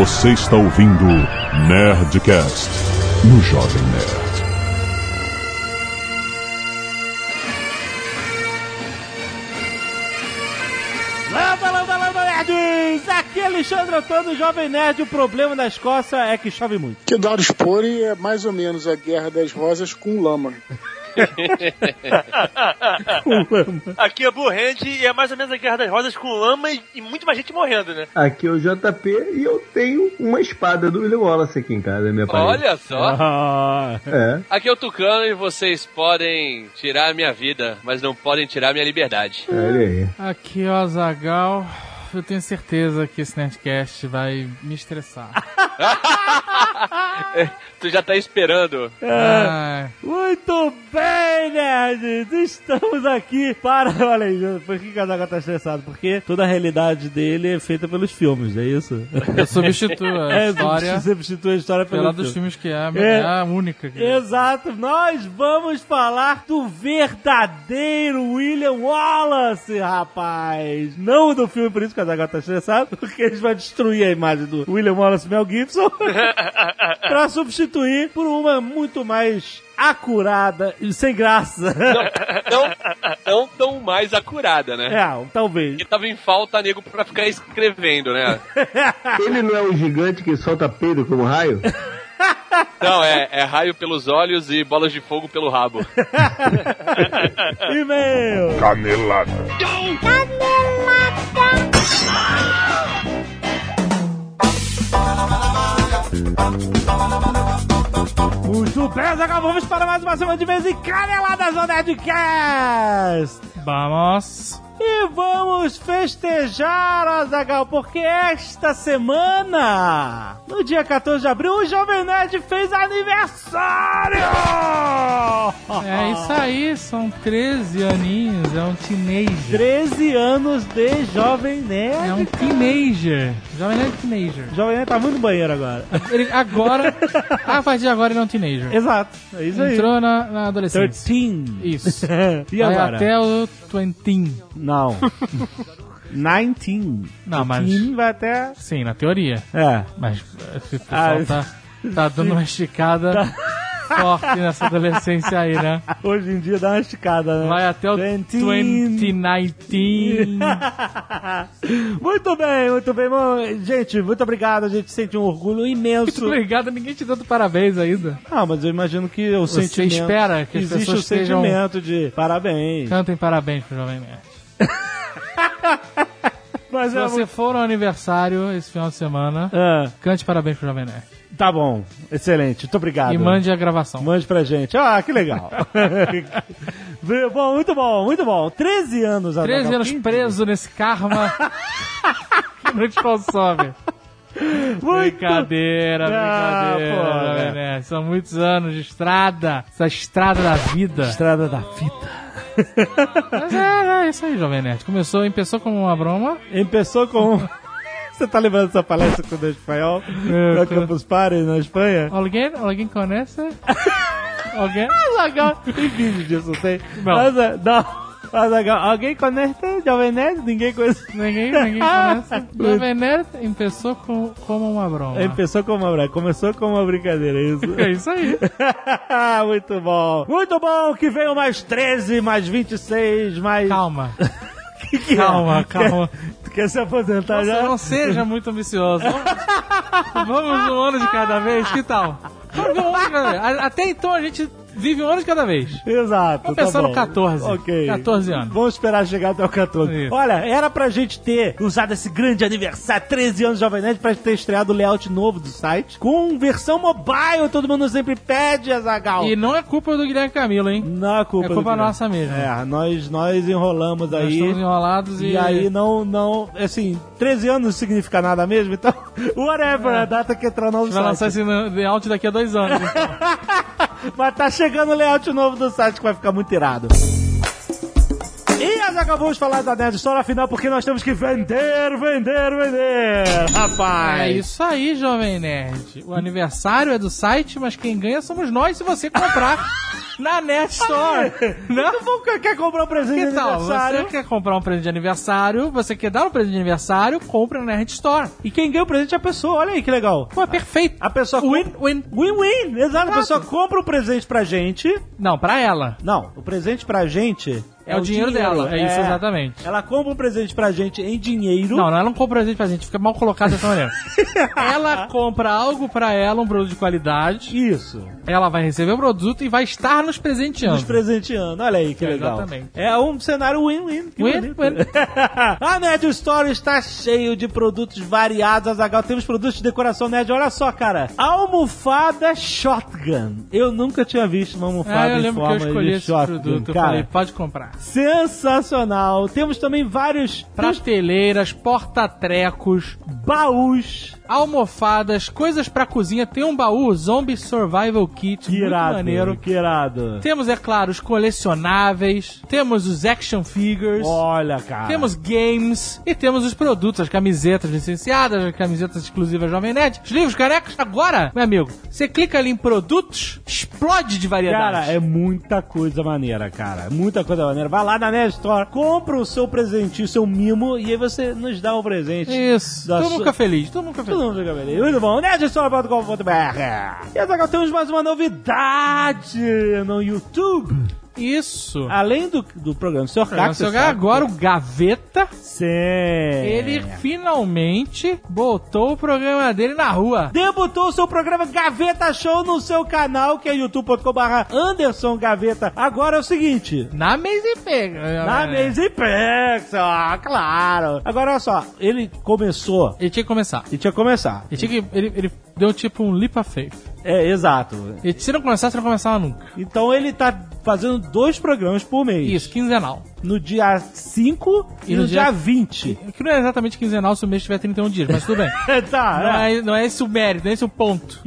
Você está ouvindo Nerdcast no Jovem Nerd. Landa, landa, landa, nerds! Aqui é Alexandre Antônio, Jovem Nerd. O problema da Escócia é que chove muito. Que Dado Spore é mais ou menos a Guerra das Rosas com lama. Aqui é Burrende e é mais ou menos a Guerra das Rosas com lama e, e muito mais gente morrendo, né? Aqui é o JP e eu tenho uma espada do William Wallace aqui em casa, minha parede. Olha só. Ah, É. Aqui é o Tucano e vocês podem tirar a minha vida, mas não podem tirar a minha liberdade. Olha aí. Aqui é o Azagal. Eu tenho certeza que esse Nerdcast vai me estressar. tu já tá esperando. Ai, muito bem, nerds! Estamos aqui para. Olha aí, por que o Casaca tá estressado? Porque toda a realidade dele é feita pelos filmes, é isso? eu substituo a É, história substitui a história pelo pela dos filme. filmes que é, a- É. é a única. que- Exato, nós vamos falar do verdadeiro William Wallace, rapaz. Não do filme, por isso que a Zagal tá estressado, porque eles vão destruir a imagem do William Wallace Mel Gibson pra substituir por uma muito mais acurada e sem graça. Não, não tão mais acurada, né? É, talvez. Porque tava em falta nego pra ficar escrevendo, né? Ele não é um gigante que solta peido como raio? Não, é, é raio pelos olhos e bolas de fogo pelo rabo. E-mail. Canelada. Muito bem, Zagal, vamos para mais uma semana de vez em Caneladas no Nerdcast. Vamos. E vamos festejar, Azagal, porque esta semana, no dia 14 de abril, o Jovem Nerd fez aniversário! É isso aí, são 13 aninhos, é um teenager. 13 anos de Jovem Nerd. É um teenager. Jovem Nerd Teenager. Jovem Nerd tá muito no banheiro agora. Ele agora, a partir de agora, ele é um teenager. Exato, é isso aí. Entrou na, na adolescência. 13. Isso. e Vai agora? até o 20. Não. 19. Não, mas- 15 vai até... Sim, na teoria. É. Mas esse pessoal Ah, tá, tá dando uma esticada forte nessa adolescência aí, né? Hoje em dia dá uma esticada, né? Vai até o 20. 2019. muito bem, muito bem. Bom, gente, muito obrigado. A gente sente um orgulho Muito imenso. obrigado, ninguém te dando parabéns ainda. Ah, mas eu imagino que o Você sentimento... espera que as Existe pessoas o sentimento estejam- de parabéns. Cantem parabéns pro Jovem Nerd. Mas Se é você muito... for ao aniversário esse final de semana, Ah, cante parabéns pro Jovem Nerd. Tá bom, excelente. Muito obrigado. E mande a gravação. Mande pra gente. Ah, que legal. bom, muito bom, muito bom. 13 anos. 13 Azaghal. anos preso nesse karma que não te consome. Muito... Brincadeira, Ah, brincadeira, né? São muitos anos de estrada, essa estrada da vida. Estrada da fita. Mas é, é isso aí, Jovem Nerd. Começou, começou como uma broma. Começou com... Você tá lembrando dessa palestra com o espanhol? É, No tô. Campus Party, na Espanha? Alguém, alguém conhece? Alguém? Azaghal, tem vídeo disso, tem? Não. Aza- não. Azaghal, alguém conhece Jovem Nerd? Ninguém conhece. Ninguém, ninguém conhece. Jovem Nerd começou com, como uma broma. Começou como uma, brinca- começou como uma brincadeira, é isso? É isso aí. Muito bom. Muito bom que veio mais 13, mais 26, mais... Calma, Que que é? calma, calma. Tu quer se aposentar Nossa, já? não seja muito ambicioso. Vamos, vamos um ano de cada vez, que tal? Vamos um ano de cada vez. Até então a gente vive um ano de cada vez. Exato. Vamos tá pensar no bom. 14. Ok. 14 anos. Vamos esperar chegar até o 14. Isso. Olha, era pra gente ter usado esse grande aniversário, 13 anos de Jovem Nerd, pra ter estreado o layout novo do site, com versão mobile, todo mundo sempre pede, Azagal. E não é culpa do Guilherme Camilo, hein? Não é culpa, É culpa nossa mesmo. É, nós, nós enrolamos Nós aí. estamos enrolados e... E aí não, não, assim, 13 anos não significa nada mesmo, então, whatever, a data que entrar no É. vai lançar site. esse layout daqui a dois anos. Mas tá chegando o layout novo do site que vai ficar muito irado. E nós acabamos de falar da Nerd Store, afinal, porque nós temos que vender, vender, vender, rapaz. É isso aí, Jovem Nerd. O aniversário é do site, mas quem ganha somos nós se você comprar na Net Store. Não? Não vou- quer comprar um presente Que de tal? aniversário? Você quer comprar um presente de aniversário, você quer dar um presente de aniversário, compra na Nerd Store. E quem ganha o presente é a pessoa. Olha aí que legal. Pô, é perfeito. A pessoa Win, compra- win. Win-win, exato. A pessoa compra o presente pra gente. Não, pra ela. Não, o presente pra gente É o dinheiro dela, é isso, exatamente. Ela compra um presente pra gente em dinheiro. Não, ela não compra presente pra gente, fica mal colocado dessa maneira. ela compra algo pra ela, um produto de qualidade. Isso. Ela vai receber o produto e vai estar nos presenteando. Nos presenteando. Olha aí que É, legal. exatamente. É um cenário win-win. Que Win, bonito. win. a Nerd Store está cheio de produtos variados. Azaghal, temos produtos de decoração nerd. Olha só, cara. Almofada Shotgun. Eu nunca tinha visto uma almofada Ah, eu em lembro que eu forma escolhi de esse shotgun. produto. Eu cara, falei, pode comprar. sensacional. Temos também vários Prateleiras, porta-trecos, baús. almofadas, coisas pra cozinha. Tem um baú Zombie Survival Kit, Que muito irado. maneiro. Que irado. Temos, é claro, os colecionáveis. Temos os action figures. Olha, cara. Temos games e temos os produtos, as camisetas licenciadas, as camisetas exclusivas Jovem Nerd, os livros canecos. Agora, meu amigo, você clica ali em produtos, explode de variedade. Cara, é muita coisa maneira, cara. Muita coisa maneira. Vai lá na Nerd Store, compra o seu presentinho, o seu mimo, e aí você nos dá o presente. Isso. Todo mundo fica feliz, todo mundo fica feliz. Todo mundo fica feliz. Muito bom. Nerdstore.com.br. E agora temos mais uma novidade no YouTube. Isso. Além do, do programa Sr. Caco, você você jogar agora o Gaveta, Sim. ele finalmente botou o programa dele na rua. Debutou o seu programa Gaveta Show no seu canal, que é youtube.com.br Anderson Gaveta. Agora é o seguinte. Na mesa e pega. Na mesa e Pex, ó, claro. Agora, olha só, ele começou, Ele tinha que começar. e tinha que começar. Ele, tinha que, ele, ele deu tipo um leap of faith. É, exato. E se não começasse, não começava nunca. Então ele tá fazendo dois programas por mês. Isso, quinzenal. No dia 5 e, E no, no dia, dia- 20. Que não é exatamente quinzenal se o mês tiver 31 dias, mas tudo bem. tá, Não é. é, não é esse o mérito, não é esse o ponto.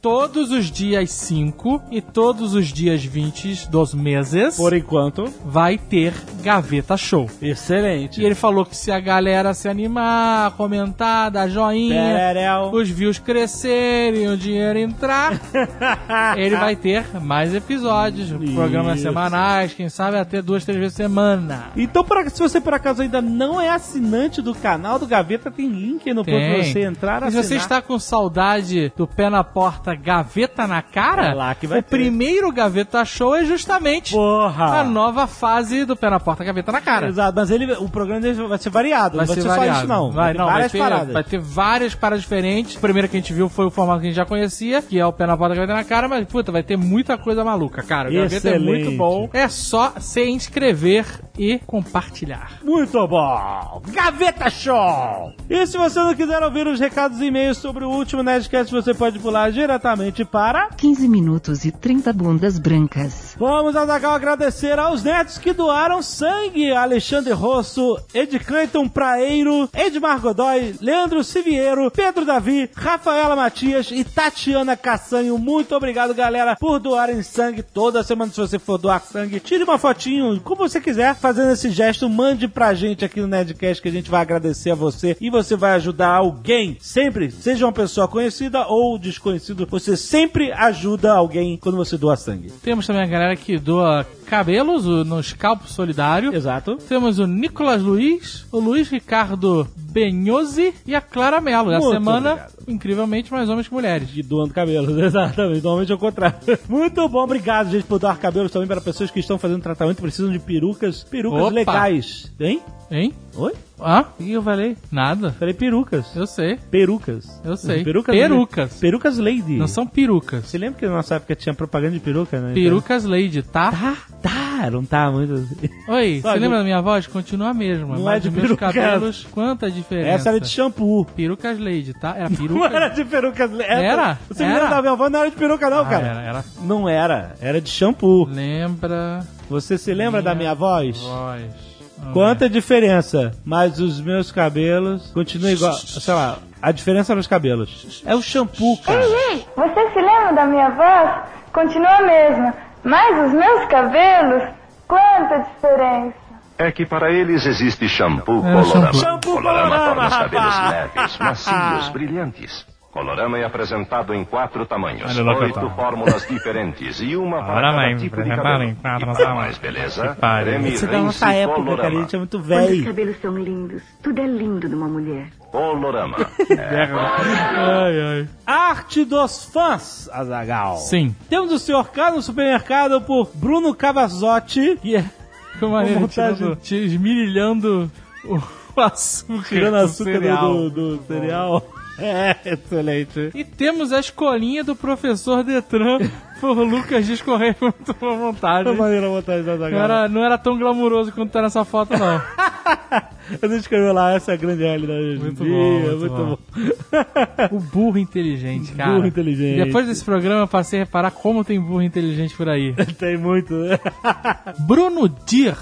Todos os dias 5 e todos os dias 20 dos meses Por enquanto, vai ter Gaveta Show. excelente. E ele falou que se a galera se animar, comentar, dar joinha, Pererel. os views crescerem, o dinheiro entrar, ele vai ter mais episódios, programas Isso. semanais, quem sabe até duas, três vezes por semana. Então, por, se você por acaso ainda não é assinante do canal do Gaveta, tem link aí no post pra você entrar, E se você está com saudade do pé na porta, gaveta na cara, É lá que vai o ter. primeiro Gaveta Show é justamente Porra! a nova fase do pé na porta, gaveta na cara. Exato, mas ele, o programa dele vai ser variado, Vai não vai ser ser variado. só isso não. Vai, ter não, vai várias ter, paradas. vai ter várias paradas diferentes. A primeira que a gente viu foi o formato que a gente já conhecia, que é o pé na porta, gaveta na cara, mas puta, vai ter muita coisa maluca, cara. O gaveta é Excelente. muito bom. É só se inscrever e compartilhar. Muito bom! Gaveta Show! E se você não quiser ouvir os recados e e-mails sobre o último Nerdcast, você pode pular diretamente para... 15 minutos e 30 bundas brancas. Vamos, Azaghal, agradecer aos netos que doaram sangue. Alexandre Rosso, Ed Clayton Praeiro, Edmar Godoy, Leandro Siviero, Pedro Davi, Rafaela Matias e Tatiana Cassanho. Muito obrigado, galera, por doarem sangue toda semana. Se você for doar sangue, tire uma fotinho, como você quiser, fazendo esse gesto, mande pra gente aqui no Nerdcast que a gente vai agradecer a você e você vai ajudar alguém. Sempre, seja uma pessoa conhecida ou desconhecido, você sempre ajuda alguém quando você doa sangue. Temos também a galera que doa cabelos o- no Scalpo Solidário. Exato. Temos o Nicolas Luiz, o Luiz Ricardo Benhosi e a Clara Mello. E a Muito semana, obrigado. incrivelmente, mais homens que mulheres. de doando cabelos, exatamente. Normalmente é o contrário. Muito bom, obrigado, gente, por doar cabelos também para pessoas que estão fazendo tratamento e precisam de perucas, perucas Opa. legais. Hein? Hein? Oi? Ah? O que eu falei? Nada. Falei perucas. Eu sei. Perucas. Eu sei. Perucas. Perucas. Perucas Lady. Não são perucas. Você lembra que na nossa época tinha propaganda de peruca, né? Perucas Lady, tá? Tá, tá, não tá muito assim. Oi, Só você lembra da minha voz? Continua a mesma. Não mas é de meus cabelos, quanta diferença. Essa era de shampoo. Perucas Lady, tá? Era Não peruca. era de perucas Lady. Era? Você me Era? lembra da minha voz? Não era de peruca, não, Ah, cara. era, era. Não era. Era de shampoo. Lembra. Você se lembra da minha voz? Voz. Quanta diferença, mas os meus cabelos continuam igual. Sei lá, a diferença nos cabelos. É o shampoo, cara. Ei, você se lembra da minha voz? Continua a mesma, mas os meus cabelos, quanta diferença! É que para eles existe shampoo Era colorama. shampoo. Colorama Colorama, torna os cabelos leves, macios, brilhantes. Colorama é apresentado em quatro tamanhos, oito Cotão. fórmulas diferentes e uma para é cada tipo de cabelo. em quatro e para mais beleza, creme Isso é da Rinse nossa época, cara. A gente é muito Quando os velho. cabelos são lindos, tudo é lindo numa mulher. Colorama. Ai, ai. Arte dos fãs, Azagal. Sim. Temos o Sr. K no supermercado por Bruno Cavazotti, que é Que maneiro, montagem. tirando, te- esmirilhando o, açúcar. tirando do açúcar cereal. do, do, do cereal. É, excelente. E temos a escolinha do professor Detran por Lucas Discorreia. Muito boa montagem. Maneira a montagem da Não era, não era tão glamuroso quanto tá nessa foto, não. Ele escreveu lá, essa é a grande realidade hoje em Muito dia. bom, muito muito bom. bom. O burro inteligente, cara. Burro inteligente. Depois desse programa, eu passei a reparar como tem burro inteligente por aí. Tem muito, né? Bruno Dir,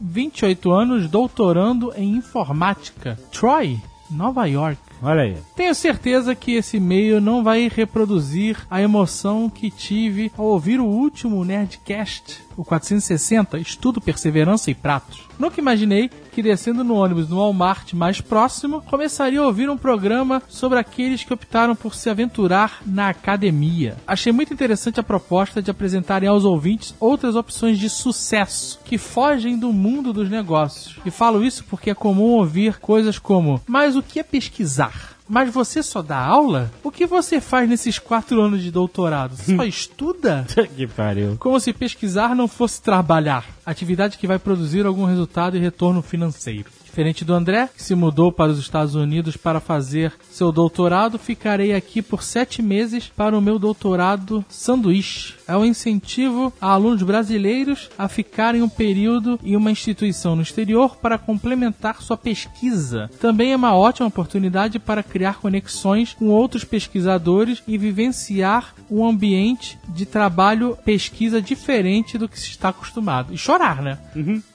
28 anos, doutorando em informática. Troy, Nova York. Olha aí. Tenho certeza que esse e-mail não vai reproduzir a emoção que tive ao ouvir o último Nerdcast, o 460, Estudo, Perseverança e Pratos. Nunca imaginei que descendo no ônibus no Walmart mais próximo, começaria a ouvir um programa sobre aqueles que optaram por se aventurar na academia. Achei muito interessante a proposta de apresentarem aos ouvintes outras opções de sucesso que fogem do mundo dos negócios. E falo isso porque é comum ouvir coisas como: mas o que é pesquisar? Mas você só dá aula? O que você faz nesses quatro anos de doutorado? Só estuda? que pariu. Como se pesquisar não fosse trabalhar, atividade que vai produzir algum resultado e retorno financeiro. Diferente do André, que se mudou para os Estados Unidos para fazer seu doutorado, ficarei aqui por sete meses para o meu doutorado sanduíche. É um incentivo a alunos brasileiros a ficarem um período em uma instituição no exterior para complementar sua pesquisa. Também é uma ótima oportunidade para criar conexões com outros pesquisadores e vivenciar um ambiente de trabalho pesquisa diferente do que se está acostumado. E chorar, né?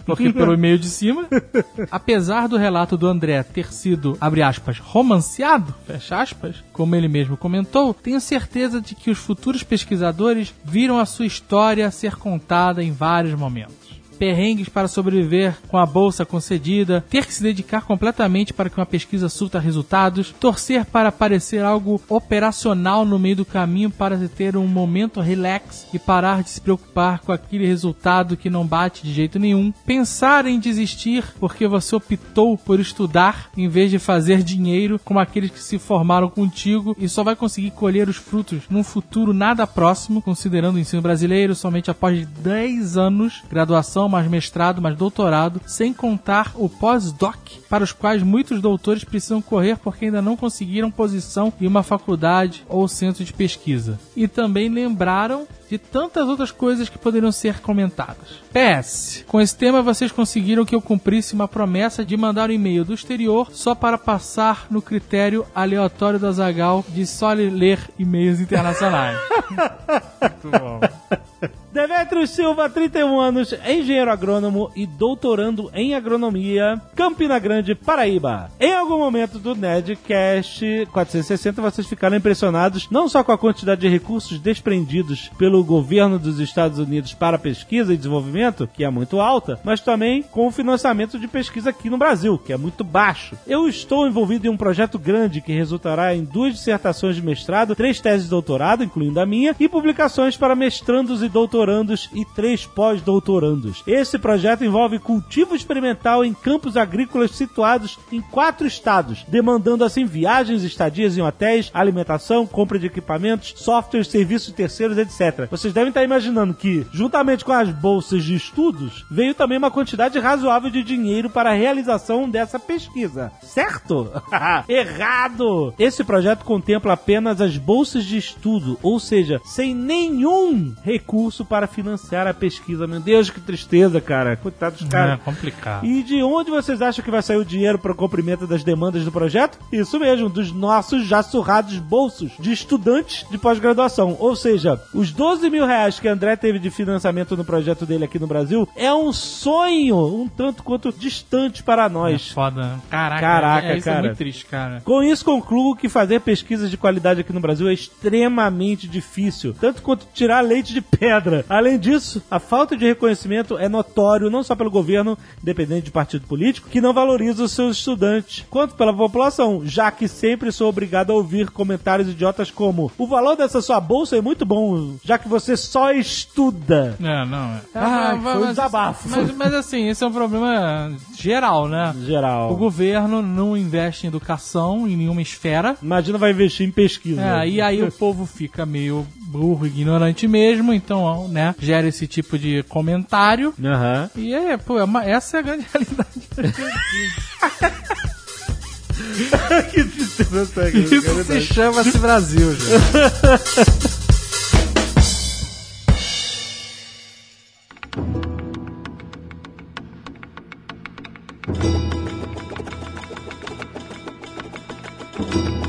Porque pelo e-mail de cima, apesar do relato do André ter sido, abre aspas, romanceado, fecha aspas, como ele mesmo comentou, tenho certeza de que os futuros pesquisadores viram a sua história ser contada em vários momentos perrengues para sobreviver com a bolsa concedida, ter que se dedicar completamente para que uma pesquisa surta resultados, torcer para parecer algo operacional no meio do caminho para ter um momento relax e parar de se preocupar com aquele resultado que não bate de jeito nenhum, pensar em desistir porque você optou por estudar em vez de fazer dinheiro como aqueles que se formaram contigo e só vai conseguir colher os frutos num futuro nada próximo, considerando o ensino brasileiro somente após 10 anos, graduação, mais mestrado, mais doutorado, sem contar o pós-doc, para os quais muitos doutores precisam correr porque ainda não conseguiram posição em uma faculdade ou centro de pesquisa. E também lembraram de tantas outras coisas que poderiam ser comentadas. PS. Com esse tema vocês conseguiram que eu cumprisse uma promessa de mandar um e-mail do exterior só para passar no critério aleatório da Zagal de só ler e-mails internacionais. Muito bom. Demetrio Silva, 31 anos, engenheiro agrônomo e doutorando em agronomia, Campina Grande, Paraíba. Em algum momento do Nerdcast 460, vocês ficaram impressionados não só com a quantidade de recursos desprendidos pelo governo dos Estados Unidos para pesquisa e desenvolvimento, que é muito alta, mas também com o financiamento de pesquisa aqui no Brasil, que é muito baixo. Eu estou envolvido em um projeto grande que resultará em duas dissertações de mestrado, três teses de doutorado, incluindo a minha, e publicações para mestrandos e doutorandos e três pós-doutorandos. Esse projeto envolve cultivo experimental em campos agrícolas situados em quatro estados, demandando assim viagens, estadias em hotéis, alimentação, compra de equipamentos, softwares, serviços terceiros, etc. Vocês devem estar imaginando que, juntamente com as bolsas de estudos, veio também uma quantidade razoável de dinheiro para a realização dessa pesquisa. Certo? Errado! Esse projeto contempla apenas as bolsas de estudo, ou seja, sem nenhum recurso para financiar a pesquisa. Meu Deus, que tristeza, cara. Coitado dos caras. É complicado. E de onde vocês acham que vai sair o dinheiro para o cumprimento das demandas do projeto? Isso mesmo, dos nossos já surrados bolsos de estudantes de pós-graduação. Ou seja, os 12 mil reais que André teve de financiamento no projeto dele aqui no Brasil é um sonho um tanto quanto distante para É nós. foda. Caraca, Caraca, é, isso cara. é muito triste, cara. Com isso, concluo que fazer pesquisas de qualidade aqui no Brasil é extremamente difícil, tanto quanto tirar leite de pedra. Além disso, a falta de reconhecimento é notório não só pelo governo, independente de partido político, que não valoriza os seus estudantes, quanto pela população, já que sempre sou obrigado a ouvir comentários idiotas como o valor dessa sua bolsa é muito bom, já que você só estuda. É, não. É. Ah, mas- foi um desabafo. Mas, mas assim, esse é um problema geral, né? Geral. O governo não investe em educação em nenhuma esfera. Imagina vai investir em pesquisa. É, e aí o povo fica meio burro, ignorante mesmo, então, né, gera esse tipo de comentário. Aham. E é, pô, é uma- essa é a grande realidade. que tristeza, Isso se chama-se Brasil, gente.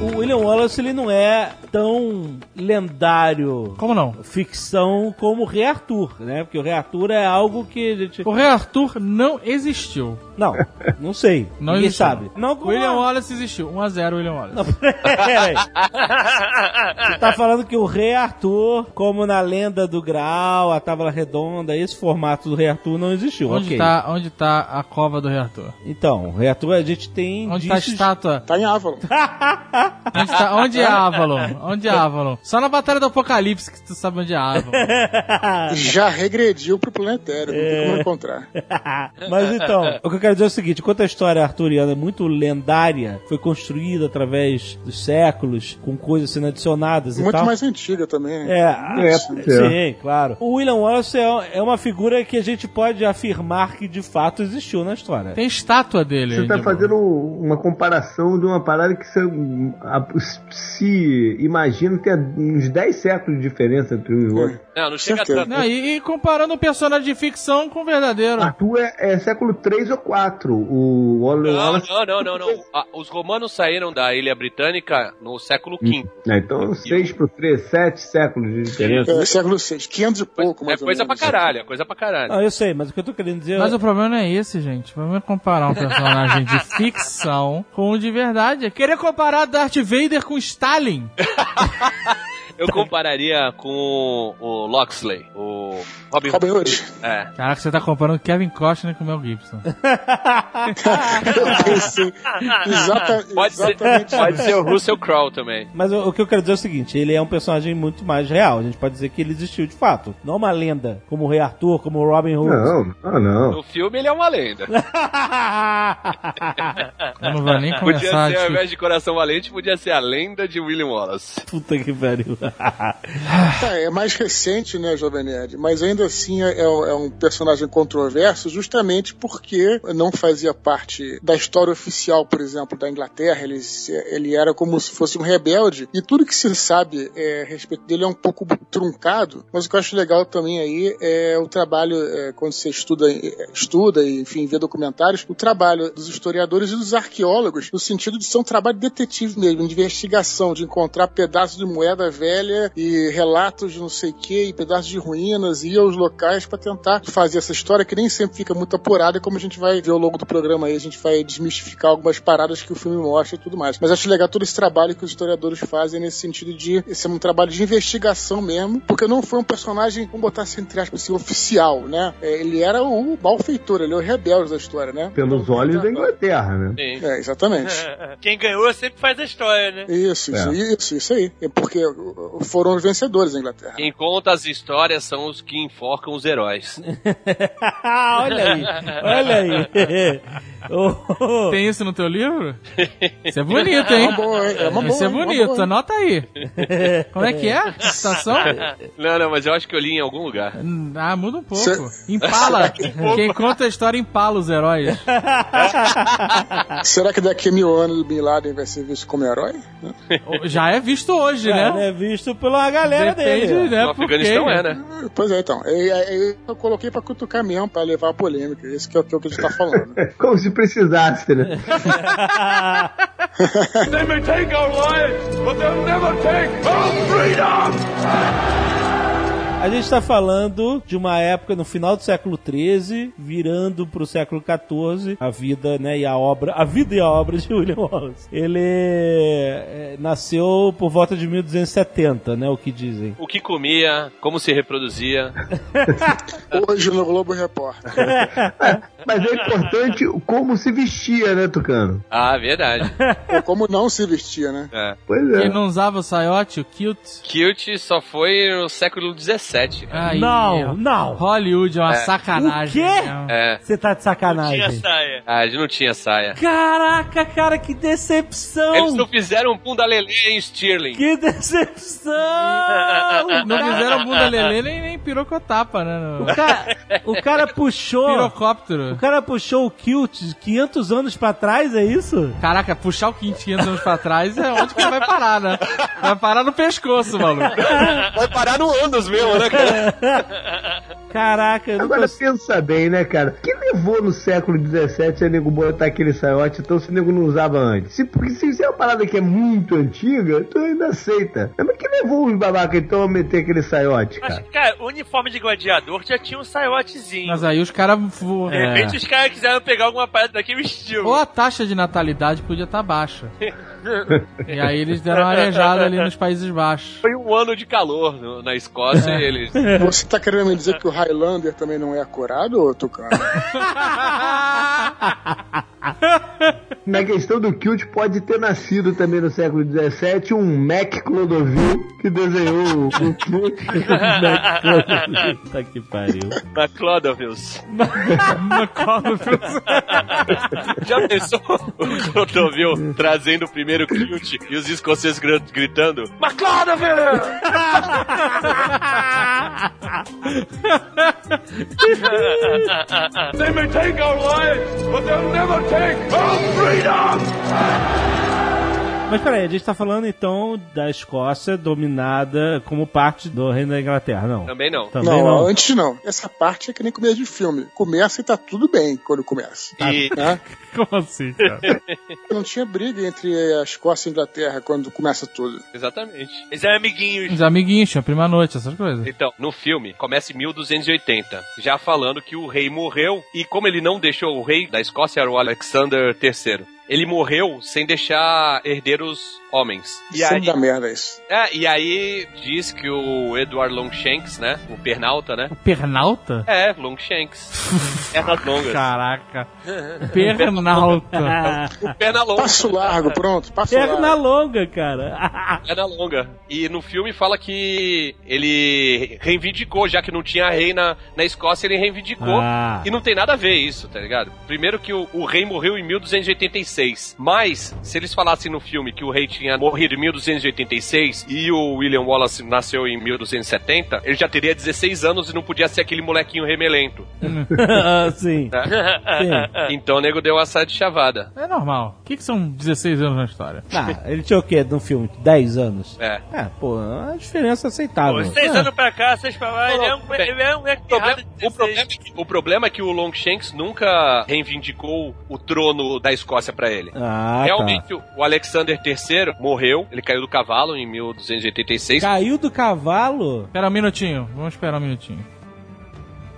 O William Wallace ele não é tão lendário. Como não? Ficção como o Rei Arthur, né? Porque o Rei Arthur é algo que a gente. O Rei Arthur não existiu. Não, não sei. Não Ninguém existiu. sabe. Não, William é? Wallace existiu. 1x0 William Wallace. Peraí. Você tá falando que o Rei Arthur, como na lenda do Graal, a Tábua Redonda, esse formato do Rei Arthur não existiu. Onde, ok. tá, onde tá a cova do Rei Arthur? Então, o Rei Arthur a gente tem. Onde tá a indícios- estátua? Tá em Avalon. Onde, tá, onde é Avalon? Onde é Avalon? Só na Batalha do Apocalipse que tu sabe onde é Avalon. Já regrediu pro planetário, não tem É. como encontrar. Mas então, o que eu quero dizer é o seguinte: enquanto a história arturiana é muito lendária, foi construída através dos séculos, com coisas sendo adicionadas e Muito tal. mais antiga também. É, É, Sim. pode ser. sim, claro. O William Wallace é, é uma figura que a gente pode afirmar que de fato existiu na história. Tem estátua dele. Você tá de- fazendo uma comparação de uma parada que você a- se imagina que tem uns 10 séculos de diferença entre um e o outro. Não, não chega tanto. Não, e, e comparando um personagem de ficção com o verdadeiro. Arthur é, é século 3 ou 4. O Wallace. Não, não, não, não, não. Ah, os romanos saíram da ilha britânica no século V. É, então 6 pro 3, 7 séculos de diferença. É, século VI, 500 e pouco, É mais ou coisa pra caralho, é coisa pra caralho. Ah, eu sei, mas o que eu tô querendo dizer Mas é. o problema não é esse, gente. O problema é comparar um personagem de ficção com o de verdade. É querer comparar Darth Vader com Stalin. Eu compararia com o Loxley, o Robin, Robin Hood. É. Caraca, você tá comparando Kevin Costner com o Mel Gibson. Eu pensei exata, Pode ser, exatamente pode isso. ser o Russell Crowe também. Mas o, o que eu quero dizer é o seguinte: ele é um personagem muito mais real. A gente pode dizer que ele existiu de fato. Não uma lenda como o Rei Arthur, como o Robin Hood. Não, ah, não. No filme ele é uma lenda. Eu não vou nem Podia começar a ser, ao invés de Coração Valente, podia ser a lenda de William Wallace. Puta que pariu. Tá, é mais recente, né, Jovem Nerd? Mas ainda assim é, é um personagem controverso justamente porque não fazia parte da história oficial, por exemplo, da Inglaterra. Ele, ele era como se fosse um rebelde. E tudo que se sabe é, a respeito dele é um pouco truncado. Mas o que eu acho legal também aí é o trabalho, é, quando você estuda, é, estuda e, enfim, vê documentários, o trabalho dos historiadores e dos arqueólogos, no sentido de ser um trabalho detetive mesmo, de investigação, de encontrar pedaços de moeda velha e relatos de não sei o que, e pedaços de ruínas, e ir aos locais para tentar fazer essa história que nem sempre fica muito apurada, e como a gente vai ver ao longo do programa aí, a gente vai desmistificar algumas paradas que o filme mostra e tudo mais. Mas acho legal todo esse trabalho que os historiadores fazem nesse sentido de ser um trabalho de investigação mesmo, porque não foi um personagem, vamos botar assim, entre aspas, assim, oficial, né? É, ele era o malfeitor, ele é o rebelde da história, né? Pelos olhos da Inglaterra, né? Sim. É, exatamente. Quem ganhou sempre faz a história, né? Isso, isso, É. isso, isso aí. É porque foram os vencedores da Inglaterra. Quem conta as histórias são os que enforcam os heróis. olha aí, olha aí. Oh, Tem isso no teu livro? Isso é bonito, É hein? uma boa, é uma boa. Isso é bonito, boa, anota aí. Como é que é? Citação? não, não, mas eu acho que eu li em algum lugar. Ah, muda um pouco. Cê- Empala. Quem conta a história empala os heróis. Será que daqui a mil anos o Bin Laden vai ser visto como herói? Já é visto hoje, é, né? É visto pela galera Depende, dele. né? No Porque... Afeganistão é, né? Pois é, então. É, é, Eu coloquei pra cutucar mesmo, pra levar a polêmica. Esse que é o que a gente tá falando. Como se precisasse, né? They may take our lives, but they'll never take our freedom! A gente está falando de uma época no final do século XIII, virando para o século XIV, a vida, né, e a obra, a vida e a obra de William Wallace. Ele é, nasceu por volta de 1270, né, o que dizem. O que comia, como se reproduzia. Hoje no Globo Repórter. Mas é importante como se vestia, né, Tucano? Ah, verdade. Ou como não se vestia, né? É. Pois Quem é. não usava o saiote, o kilt. Kilt só foi no século XVII. Aí, Não, ó. não. Hollywood é uma É. sacanagem. O quê? É. Você tá de sacanagem. Tinha saia. Ah, não tinha saia. Caraca, cara, que decepção! Eles não fizeram um bunda lelê em Stirling. Que decepção! Não fizeram bunda lelê nem, nem pirocotapa, né? O cara, o cara puxou. Pirocóptero. O cara puxou o kilt 500 anos pra trás, é isso? Caraca, puxar o 500 anos pra trás é onde que ele vai parar, né? Vai parar no pescoço, maluco. Vai parar no ânus mesmo, né, cara? Caraca, eu Agora consigo. pensa bem, né, cara? Que levou no século XVII a nego botar aquele saiote, então se o nego não usava antes? Se, porque se isso é uma parada que é muito antiga, tu ainda aceita. Mas que levou os babaca então a meter aquele saiote, Mas, cara? cara, o uniforme de gladiador já tinha um saiotezinho. Mas aí os caras. De repente os caras quiseram pegar alguma parada daquele estilo. Ou a taxa de natalidade podia estar baixa. e aí eles deram uma arejada ali nos Países Baixos. Foi um ano de calor no- na Escócia e eles. Você tá querendo me dizer que o Highlander também não é acurado, ô Tucano? Na questão do kilt pode ter nascido também no século XVII um Mac Clodovil que desenhou o kilt. Puta que pariu. Na Clodovils. McConnell. Já pensou o Clodovil trazendo o primeiro kilt e os escoceses gr- gritando: McClodovil! They may take our lives, but they'll never take our freedom! Mas peraí, a gente tá falando então da Escócia dominada como parte do Reino da Inglaterra, não? Também não. Também não, não. antes não. Essa parte é que nem começo de filme. Começa e tá tudo bem quando começa. E Né? Como assim, cara? Não tinha briga entre a Escócia e a Inglaterra quando começa tudo. Exatamente. Eles eram amiguinhos. Os amiguinhos, tinha prima noite, essas coisas. Então, no filme, começa em 1280, já falando que o rei morreu e como ele não deixou o rei da Escócia era o Alexander III. Ele morreu sem deixar herdeiros homens. E aí, dá merda isso. é, e aí diz que o Edward Longshanks, né, o pernalta, né? O Pernalta? É, Longshanks. Pernas longas. Caraca. Pernalta. O perna longa. Passo largo, pronto. Passo Perna largo. longa, cara. Perna longa. E no filme fala que ele reivindicou, já que não tinha rei na, na Escócia, ele reivindicou. Ah. E não tem nada a ver isso, tá ligado? Primeiro que o, o rei morreu em 1286. Mas, se eles falassem no filme que o rei tinha morrido em 1286 e o William Wallace nasceu em 1270, ele já teria 16 anos e não podia ser aquele molequinho remelento. Ah, Sim. né? Sim. então o nego deu essa de chavada. É normal. O que, que são 16 anos na história? Ah, ele tinha o quê no filme? 10 anos? É. É, pô, é uma diferença aceitável. Pô, seis É. anos pra cá, seis pra lá, ele é um, ele é um problema, o, problema é que, o problema é que o Longshanks nunca reivindicou o trono da Escócia pra ele. Ah, Realmente, o Alexander III morreu, ele caiu do cavalo em 1286. tá. Caiu do cavalo? Espera um minutinho. Vamos esperar um minutinho.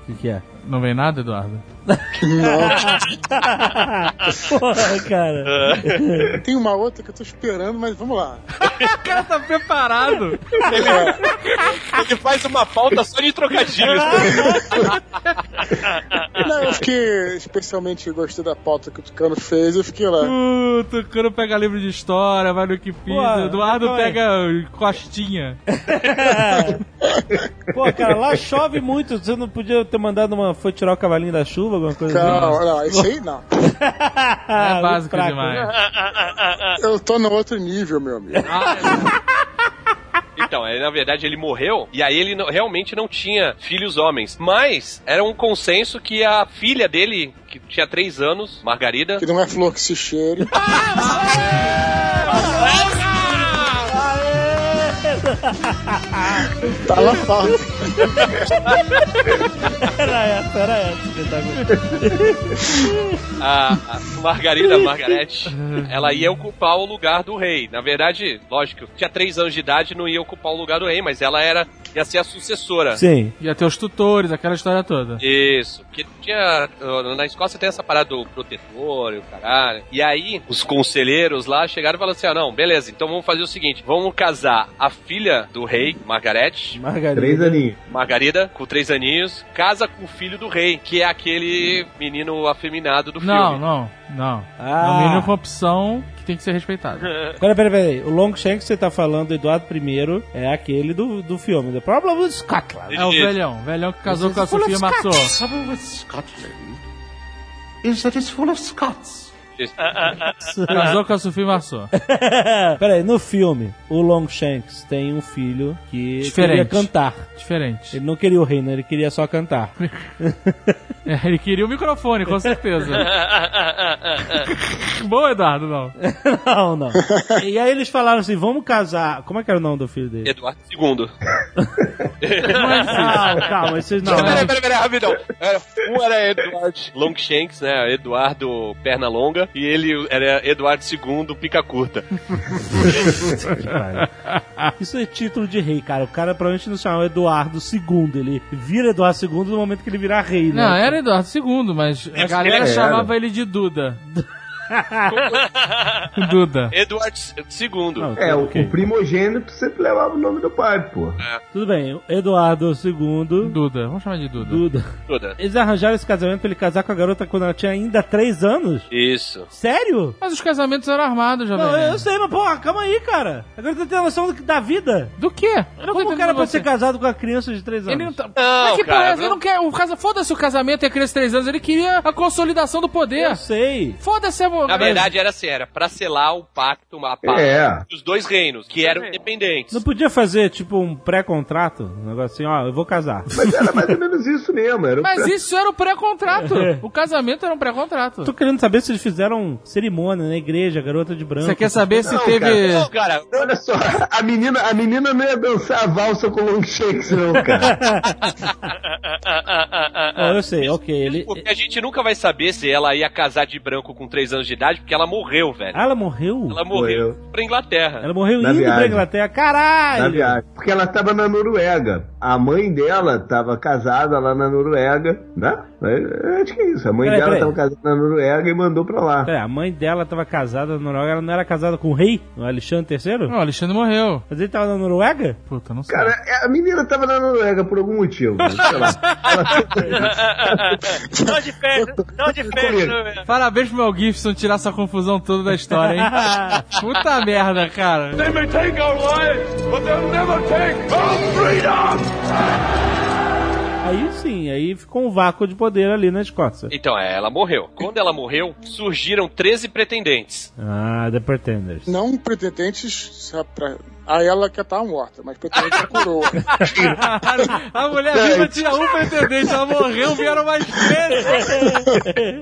O que, que é? Não vem nada, Eduardo? Porra, cara. Tem uma outra que eu tô esperando, mas vamos lá. O cara tá preparado. Ele faz uma pauta só de trocadilhos. Não, eu fiquei especialmente gostei da pauta que o Tucano fez, eu fiquei lá. Uh, Tucano pega livro de história, vai no Wikipedia. Pô, Eduardo aí. pega costinha. Pô, cara, lá chove muito. Você não podia ter mandado uma. Foi tirar o cavalinho da chuva, alguma coisa Calma, não, isso aí não. assim? É básico fraco, demais. né? Eu tô no outro nível, meu amigo. Então, é, na verdade ele morreu e aí ele não- realmente não tinha filhos homens. Mas era um consenso que a filha dele, que tinha três anos, Margarida, Que não é flor que se cheire. Tá na pauta. Era essa, era essa. tava- a, a Margarida Margarete, ela ia ocupar o lugar do rei. Na verdade, lógico, tinha três anos de idade não ia ocupar o lugar do rei, mas ela era ia ser a sucessora. Sim. Ia ter os tutores, aquela história toda. Isso, porque tinha. Na Escócia tem essa parada do protetor e o caralho. E aí, os conselheiros lá chegaram e falaram assim: ah, não, beleza, então vamos fazer o seguinte: vamos casar a filha do rei, Margaret, Margarida. Três aninhos. Margarida, com três aninhos, casa com o filho do rei, que é aquele menino afeminado do Não, filme. não, não. Ah. É o uma opção que tem que ser respeitada. Peraí, peraí, peraí. O Longshanks que você tá falando, Eduardo I, é aquele do, do filme. The Problem with Scotland. É o velhão, velhão que casou com a Sofia Massot. trouble with Scotland is that it's full of Scots. Casou com a Sofia Massot. peraí, no filme, o Longshanks tem um filho que Diferente. queria cantar. Diferente. Ele não queria o reino, ele queria só cantar. É, ele queria o microfone, com certeza. Bom, Eduardo, não. não, não. E aí eles falaram assim, vamos casar... Como é que era o nome do filho dele? Eduardo II. Calma, calma, vocês não... Peraí, peraí, peraí, rapidão. Era- Um era Edward Longshanks, né? Eduardo Pernalonga. E ele era Eduardo II Pica Curta. Isso é título de rei, cara. O cara provavelmente não se chama Eduardo II. Ele vira Eduardo II no momento que ele virar rei, né? Não, era Eduardo II, mas a galera era. chamava ele de Duda. Duda. Eduardo II. Não, É, o, ok. o primogênito sempre levava o nome do pai, pô. Tudo bem, Eduardo II... Duda, vamos chamar de Duda. Duda. Toda. Eles arranjaram esse casamento pra ele casar com a garota quando ela tinha ainda 3 anos? Isso. Sério? Mas os casamentos eram armados, jovem. Não, eu sei, mas porra, calma aí, cara. Agora tu tem a noção do- da vida. Do quê? Eu não tô Como o cara pode você. ser casado com uma criança de 3 anos? Ele não tá... Não, Mas que cara, é essa? não- Ele não quer... O casa... Foda-se o casamento e a criança de 3 anos. Ele queria a consolidação do poder. Eu sei. Foda-se a... Na verdade, era assim, era pra selar o pacto, uma paz É. dos dois reinos, que eram independentes. Não podia fazer, tipo, um pré-contrato? Um negócio assim, ó, eu vou casar. Mas era mais ou menos isso mesmo. Era Mas pre- isso era o pré-contrato. O casamento era um pré-contrato. Tô querendo saber se eles fizeram cerimônia na igreja, garota de branco. Você quer saber se Não, teve... Não, cara, Olha só, a menina, a menina não ia dançar a valsa com o Longshanks, não, cara. Ó, eu sei, ok. Ele... porque a gente nunca vai saber se ela ia casar de branco com 3 anos de idade, porque ela morreu, velho. Ah, ela morreu? Ela morreu pra Inglaterra. Ela morreu Na indo pra viagem. Inglaterra. Caralho! Na viagem. Porque ela tava na Noruega. A mãe dela tava casada lá na Noruega, né? É, Acho que é isso. A mãe Peraí, dela peraí. tava casada na Noruega e mandou pra lá. Pera, a mãe dela tava casada na Noruega, ela não era casada com o rei? O Alexandre III? Não, o Alexandre morreu. Mas ele tava na Noruega? Puta, não sei. Cara, é, a menina tava na Noruega por algum motivo. Sei lá. Não de festa, não de né? Parabéns pro Mel Gibson tirar essa confusão toda da história, hein? Puta merda, cara. They may take our lives, but they'll never take our freedom! Aí sim, aí ficou um vácuo de poder ali na Escócia. Então, é, ela morreu. Quando ela morreu, surgiram 13 pretendentes. Ah, The Pretenders. Não pretendentes só pra- a ela que tá morta, mas pretendentes a coroa. A mulher viva tinha um pretendente, ela morreu, vieram mais três.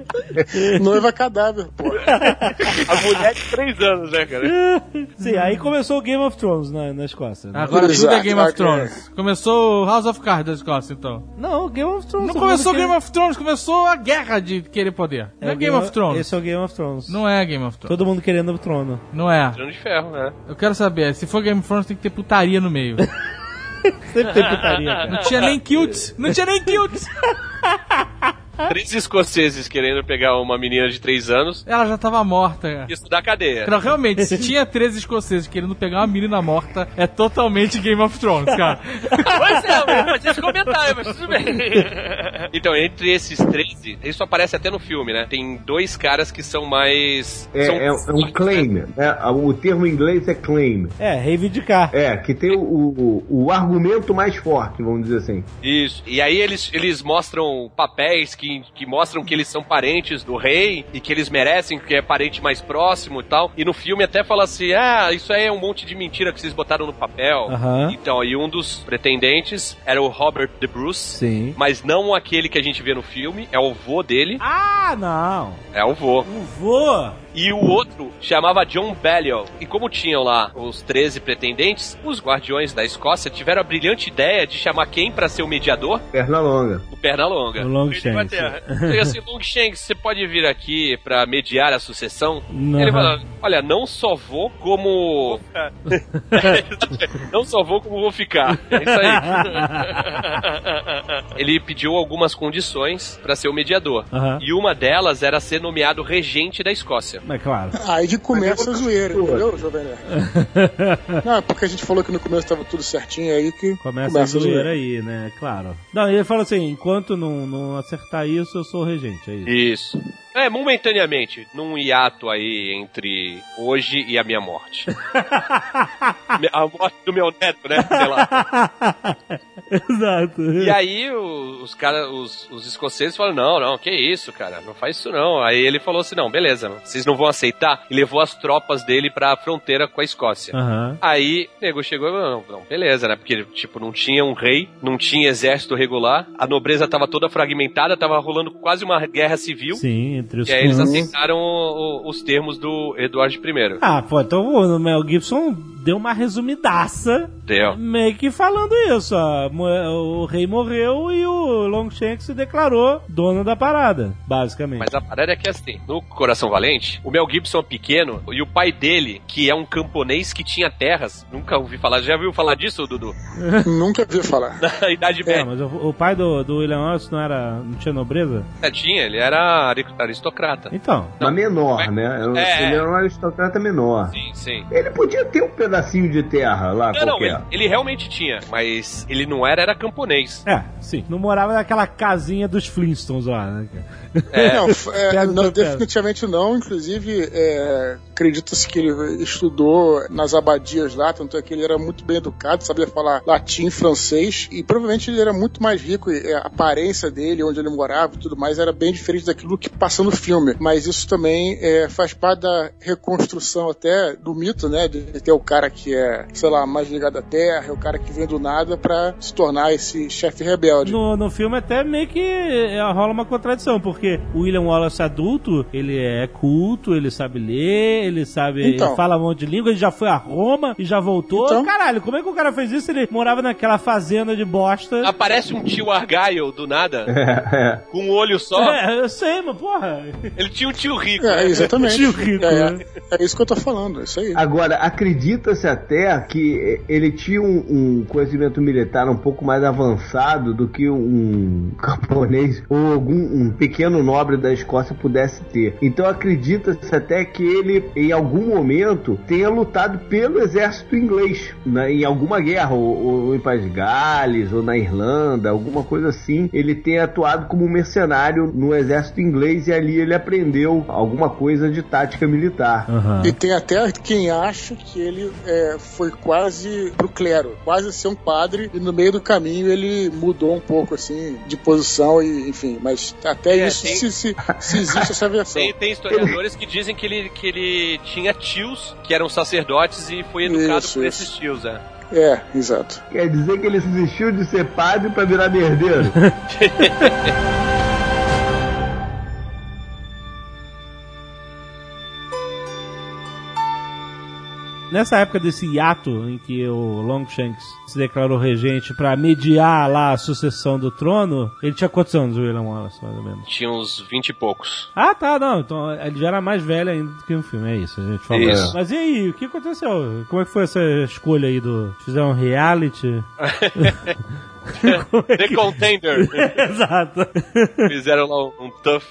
Noiva cadáver, pô. A mulher de 3 anos, né, cara? Sim, aí começou o Game of Thrones na, na Escócia. né? Agora tudo é Exato, Game of é. Thrones. Começou o House of Cards da Escócia, então. Não, Game of Thrones. Não começou mundo Game of Thrones, começou a guerra de querer poder. Não é, o Game of Thrones. Esse é o Game of Thrones. Não é Game of Thrones. Todo mundo querendo o trono. Não é. Trono de ferro, né? Eu quero saber, se for Game of Thrones tem que ter putaria no meio. Sempre tem putaria, cara. Não tinha nem cute. Não tinha nem cute. Três escoceses querendo pegar uma menina de 3 anos Ela já tava morta. cara. e estudar cadeia. Não, realmente, se tinha 13 escoceses querendo pegar uma menina morta, é totalmente Game of Thrones, cara. Pois é, esse comentário, mas tudo bem. Então, entre esses 13, isso aparece até no filme, né? Tem dois caras que são mais. É, são é- é um claim. né? O termo em inglês é claim. É, reivindicar. É, que tem o, o, o argumento mais forte, vamos dizer assim. Isso. E aí eles, eles mostram papéis que, que mostram que eles são parentes do rei e que eles merecem, que é parente mais próximo e tal. E no filme até fala assim: ah, isso aí é um monte de mentira que vocês botaram no papel. Aham. Então, e um dos pretendentes era o Robert de Bruce. Sim. Mas não aquele que a gente vê no filme, é o vô dele. Ah, não. É o vô. O vô. E o outro chamava John Balliol. E como tinham lá os 13 pretendentes, os guardiões da Escócia tiveram a brilhante ideia de chamar quem pra ser o mediador? Perna longa. O Pernalonga. O Long Rei da Shanks. Inglaterra. Ele assim, Longshanks, você pode vir aqui pra mediar a sucessão? Não. Ele fala, olha, não só vou como... não só vou como vou ficar. É isso aí. Ele pediu algumas condições pra ser o mediador. Aham. E uma delas era ser nomeado regente da Escócia. Mas claro. Aí que começa a zoeira, entendeu, Jovem Nerd? Não, é porque a gente falou que no começo tava tudo certinho, aí que Começa, a zoeira aí, né? Claro. Não, ele fala assim: enquanto não, não acertar isso, eu sou o regente. É isso. Isso. É, momentaneamente, num hiato aí entre hoje e a minha morte. a morte do meu neto, né? Sei lá. Exato. E aí os caras, os, os escoceses falaram, não, não, que isso, cara, não faz isso não. Aí ele falou assim, não, beleza, vocês não vão aceitar. E levou as tropas dele pra fronteira com a Escócia. Aham. Aí, o nego chegou e falou, não, não, beleza, né? Porque, tipo, não tinha um rei, não tinha exército regular, a nobreza tava toda fragmentada, tava rolando quase uma guerra civil. Sim, entre os E aí eles aceitaram o- o- os termos do Eduardo I. Ah, pô, então o Mel Gibson deu uma resumidaça, Deu. meio que falando isso, ó. O rei morreu e o Longshanks se declarou dono da parada, basicamente. Mas a parada é que assim, no Coração Valente, o Mel Gibson é pequeno e o pai dele, que é um camponês que tinha terras, nunca ouvi falar, já viu falar disso, Dudu? Nunca vi falar. Na Idade É, Média. mas o, o pai do, do William Wallace não era. não tinha nobreza? É, tinha, ele era ari- aristocrata. Então. Mas menor, né? É. Ele era um aristocrata menor. Sim, sim. Ele podia ter um pedacinho de terra lá Não, não, qualquer. ele, ele realmente tinha, mas ele não era, era camponês. É, sim. Não morava naquela casinha dos Flintstones lá, né? É. Não, é, não, definitivamente não. Inclusive, é, acredita-se que ele estudou nas abadias lá, tanto é que ele era muito bem educado, sabia falar latim, francês, e provavelmente ele era muito mais rico. A aparência dele, onde ele morava e tudo mais, era bem diferente daquilo que passa no filme. Mas isso também é, faz parte da reconstrução até do mito, né? De ter o cara que é, sei lá, mais ligado à terra, o cara que vem do nada pra se tornar esse chefe rebelde. No, no filme até meio que é, rola uma contradição, porque o William Wallace adulto, ele é culto, ele sabe ler, ele sabe, Então. ele fala um monte de língua, ele já foi a Roma e já voltou. Então. Caralho, como é que o cara fez isso? Ele morava naquela fazenda de bosta. Aparece um tio Argyle do nada, É, com um olho só. É, eu sei, mas porra. Ele tinha um tio rico. É, né? exatamente. Tio rico, é, né? é isso que eu tô falando, isso aí. Agora, acredita-se até que ele tinha um, um conhecimento militar um pouco mais avançado do que um camponês ou algum um pequeno nobre da Escócia pudesse ter. Então acredita-se até que ele, em algum momento, tenha lutado pelo exército inglês né, em alguma guerra, ou, ou em País de Gales, ou na Irlanda, alguma coisa assim. Ele tenha atuado como um mercenário no exército inglês e ali ele aprendeu alguma coisa de tática militar. Aham. E tem até quem acha que ele é, foi quase pro clero, quase ser um padre, e no meio do caminho ele mudou um pouco, assim, de posição, e enfim, mas até É, isso tem- se, se, se existe essa versão. Tem, tem historiadores que dizem que ele, que ele tinha tios que eram sacerdotes e foi educado Isso, por isso. esses tios, é. É, exato. Quer dizer que ele desistiu de ser padre pra virar merdeiro? Nessa época desse hiato em que o Longshanks se declarou regente pra mediar lá a sucessão do trono, ele tinha quantos anos, o William Wallace, mais ou menos? Tinha uns vinte e poucos. Ah, tá, não. Então ele já era mais velho ainda do que no filme, é isso, a gente falou. Isso. Mas e aí, o que aconteceu? Como é que foi essa escolha aí do. Fizeram um reality? É The que- Contender. Exato. Fizeram lá um, um tough.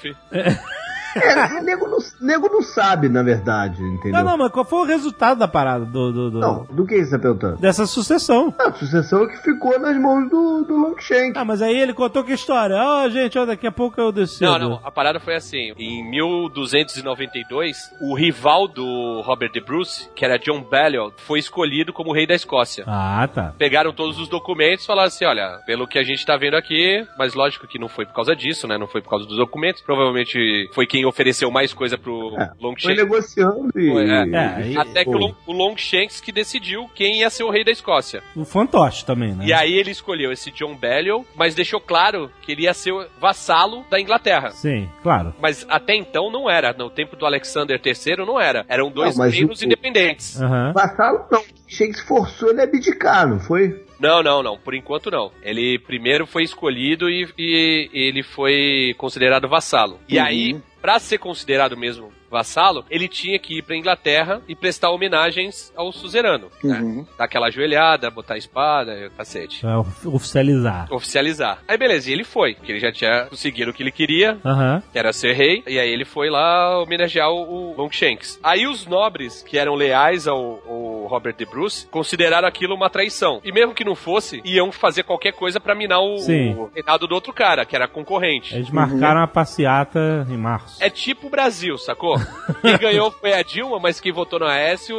É, nego não, nego não sabe, na verdade, entendeu? Não, não, mas qual foi o resultado da parada do. do, do- Não, do que você tá perguntando? Dessa sucessão. A sucessão é que ficou nas mãos do, do Longshank. Ah, mas aí ele contou que história? Ó, gente, ó, daqui a pouco eu decido. Não, não, a parada foi assim. Em 1292, o rival do Robert de Bruce, que era John Balliol, foi escolhido como rei da Escócia. Ah, tá. Pegaram todos os documentos e falaram assim: olha, pelo que a gente tá vendo aqui, mas lógico que não foi por causa disso, né? Não foi por causa dos documentos. Provavelmente foi quem ofereceu mais coisa pro É, Foi Longshanks. negociando e. Foi, é. É, e- Até que o, o Longshanks que decidiu quem ia ser o rei da Escócia. O fantoche também, né? E aí ele escolheu esse John Balliol, mas deixou claro que ele ia ser o vassalo da Inglaterra. Sim, claro. Mas até então não era. No tempo do Alexander III não era. Eram dois Não, reinos o- independentes. Aham. Vassalo não. Shakespeare forçou ele a abdicar, não foi? Não, não, não. Por enquanto não. Ele primeiro foi escolhido e, e ele foi considerado vassalo. E Uhum. aí, pra ser considerado mesmo vassalo, ele tinha que ir pra Inglaterra e prestar homenagens ao suzerano. Né? Uhum. Dar aquela ajoelhada, botar a espada, cacete. Of- oficializar. Oficializar. Aí beleza, e ele foi, porque ele já tinha conseguido o que ele queria, Aham. que era ser rei, e aí ele foi lá homenagear o, o Longshanks. Aí os nobres, que eram leais ao, ao Robert de Bruce, consideraram aquilo uma traição. E mesmo que não fosse, iam fazer qualquer coisa pra minar o, Sim. o reinado do outro cara, que era concorrente. Eles marcaram a passeata em março. É tipo o Brasil, sacou? Quem ganhou foi a Dilma, mas quem votou no Aécio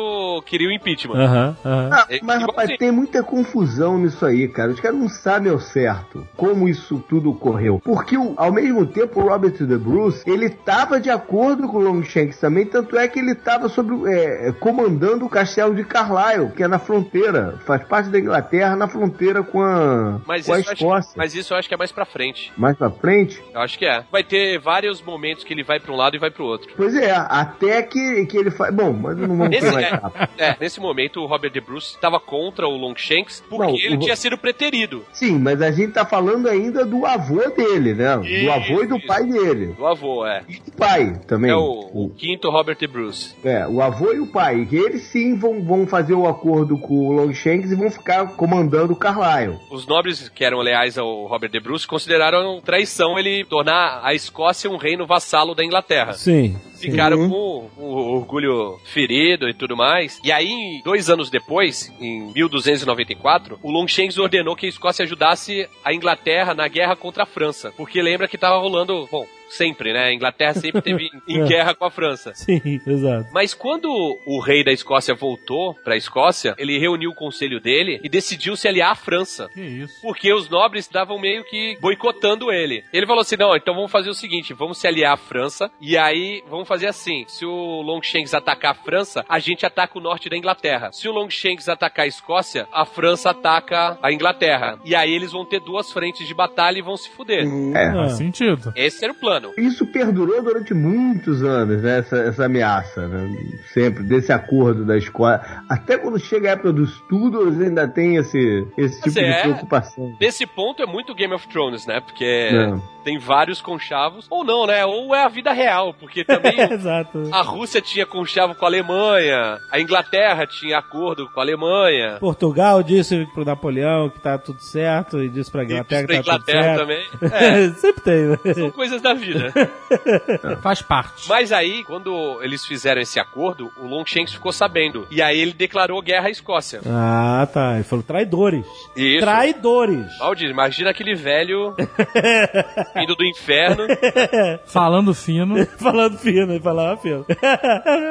queria o impeachment. Aham, aham. Ah, É mas igualzinho. rapaz, tem muita confusão nisso aí, cara. Os caras não sabem ao certo como isso tudo ocorreu. Porque, ao mesmo tempo, o Robert de Bruce, ele tava de acordo com o Longshanks também, tanto é que ele tava sobre, é, comandando o castelo de Carlisle, que é na fronteira, faz parte da Inglaterra, na fronteira com a, Mas com a Escócia. mas isso eu acho que é mais pra frente. Mais pra frente? Eu acho que é. Vai ter vários momentos que ele vai pra um lado e vai pro outro. Pois é, até que, que ele faz. Bom, mas não vamos Nesse, é, é, nesse momento, o Robert De Bruce estava contra o Longshanks porque Não, ele o- tinha sido preterido. Sim, mas a gente tá falando ainda do avô dele, né? do Isso, avô e do isso. pai dele. Do avô, é. E do pai também. É o, o quinto Robert De Bruce. É, o avô e o pai. Que eles sim vão, vão fazer o acordo com o Longshanks e vão ficar comandando o Carlisle. Os nobres que eram leais ao Robert De Bruce consideraram traição ele tornar a Escócia um reino vassalo da Inglaterra. Sim. Ficaram com o orgulho ferido e tudo mais. E aí, dois anos depois, em 1294, o Longshanks ordenou que a Escócia ajudasse a Inglaterra na guerra contra a França. Porque lembra que tava rolando, bom, sempre, né? A Inglaterra sempre teve em guerra com a França. Sim, exato. Mas quando o rei da Escócia voltou pra Escócia, ele reuniu o conselho dele e decidiu se aliar à França. Que isso? Porque os nobres estavam meio que boicotando ele. Ele falou assim: não, então vamos fazer o seguinte: vamos se aliar à França. E aí vamos fazer assim: se o Longshanks atacar a França, a gente ataca o norte da Inglaterra. Se o Longshanks atacar a Escócia, a França ataca a Inglaterra. E aí eles vão ter duas frentes de batalha e vão se fuder. É. Faz sentido. Esse era o plano. Isso perdurou durante muitos anos, né? Essa, essa ameaça, né? Sempre, desse acordo da escola. Até quando chega a época dos Tudors, ainda tem esse, esse tipo Mas é. de preocupação. Nesse ponto é muito Game of Thrones, né? Porque É. tem vários conchavos. Ou não, né? Ou é a vida real, porque também Exato. a Rússia tinha conchavo com a Alemanha, a Inglaterra tinha acordo com a Alemanha. Portugal disse pro Napoleão que tá tudo certo e disse pra Inglaterra E pra que tá Inglaterra tudo também. certo. É. Sempre tem, né? São coisas da vida. Faz parte. Mas aí, quando eles fizeram esse acordo, o Longshanks ficou sabendo. E aí ele declarou guerra à Escócia. Ah, tá. Ele falou traidores. Isso. Traidores. Valdir, imagina aquele velho vindo do inferno. Falando fino. Falando fino, ele falava fino.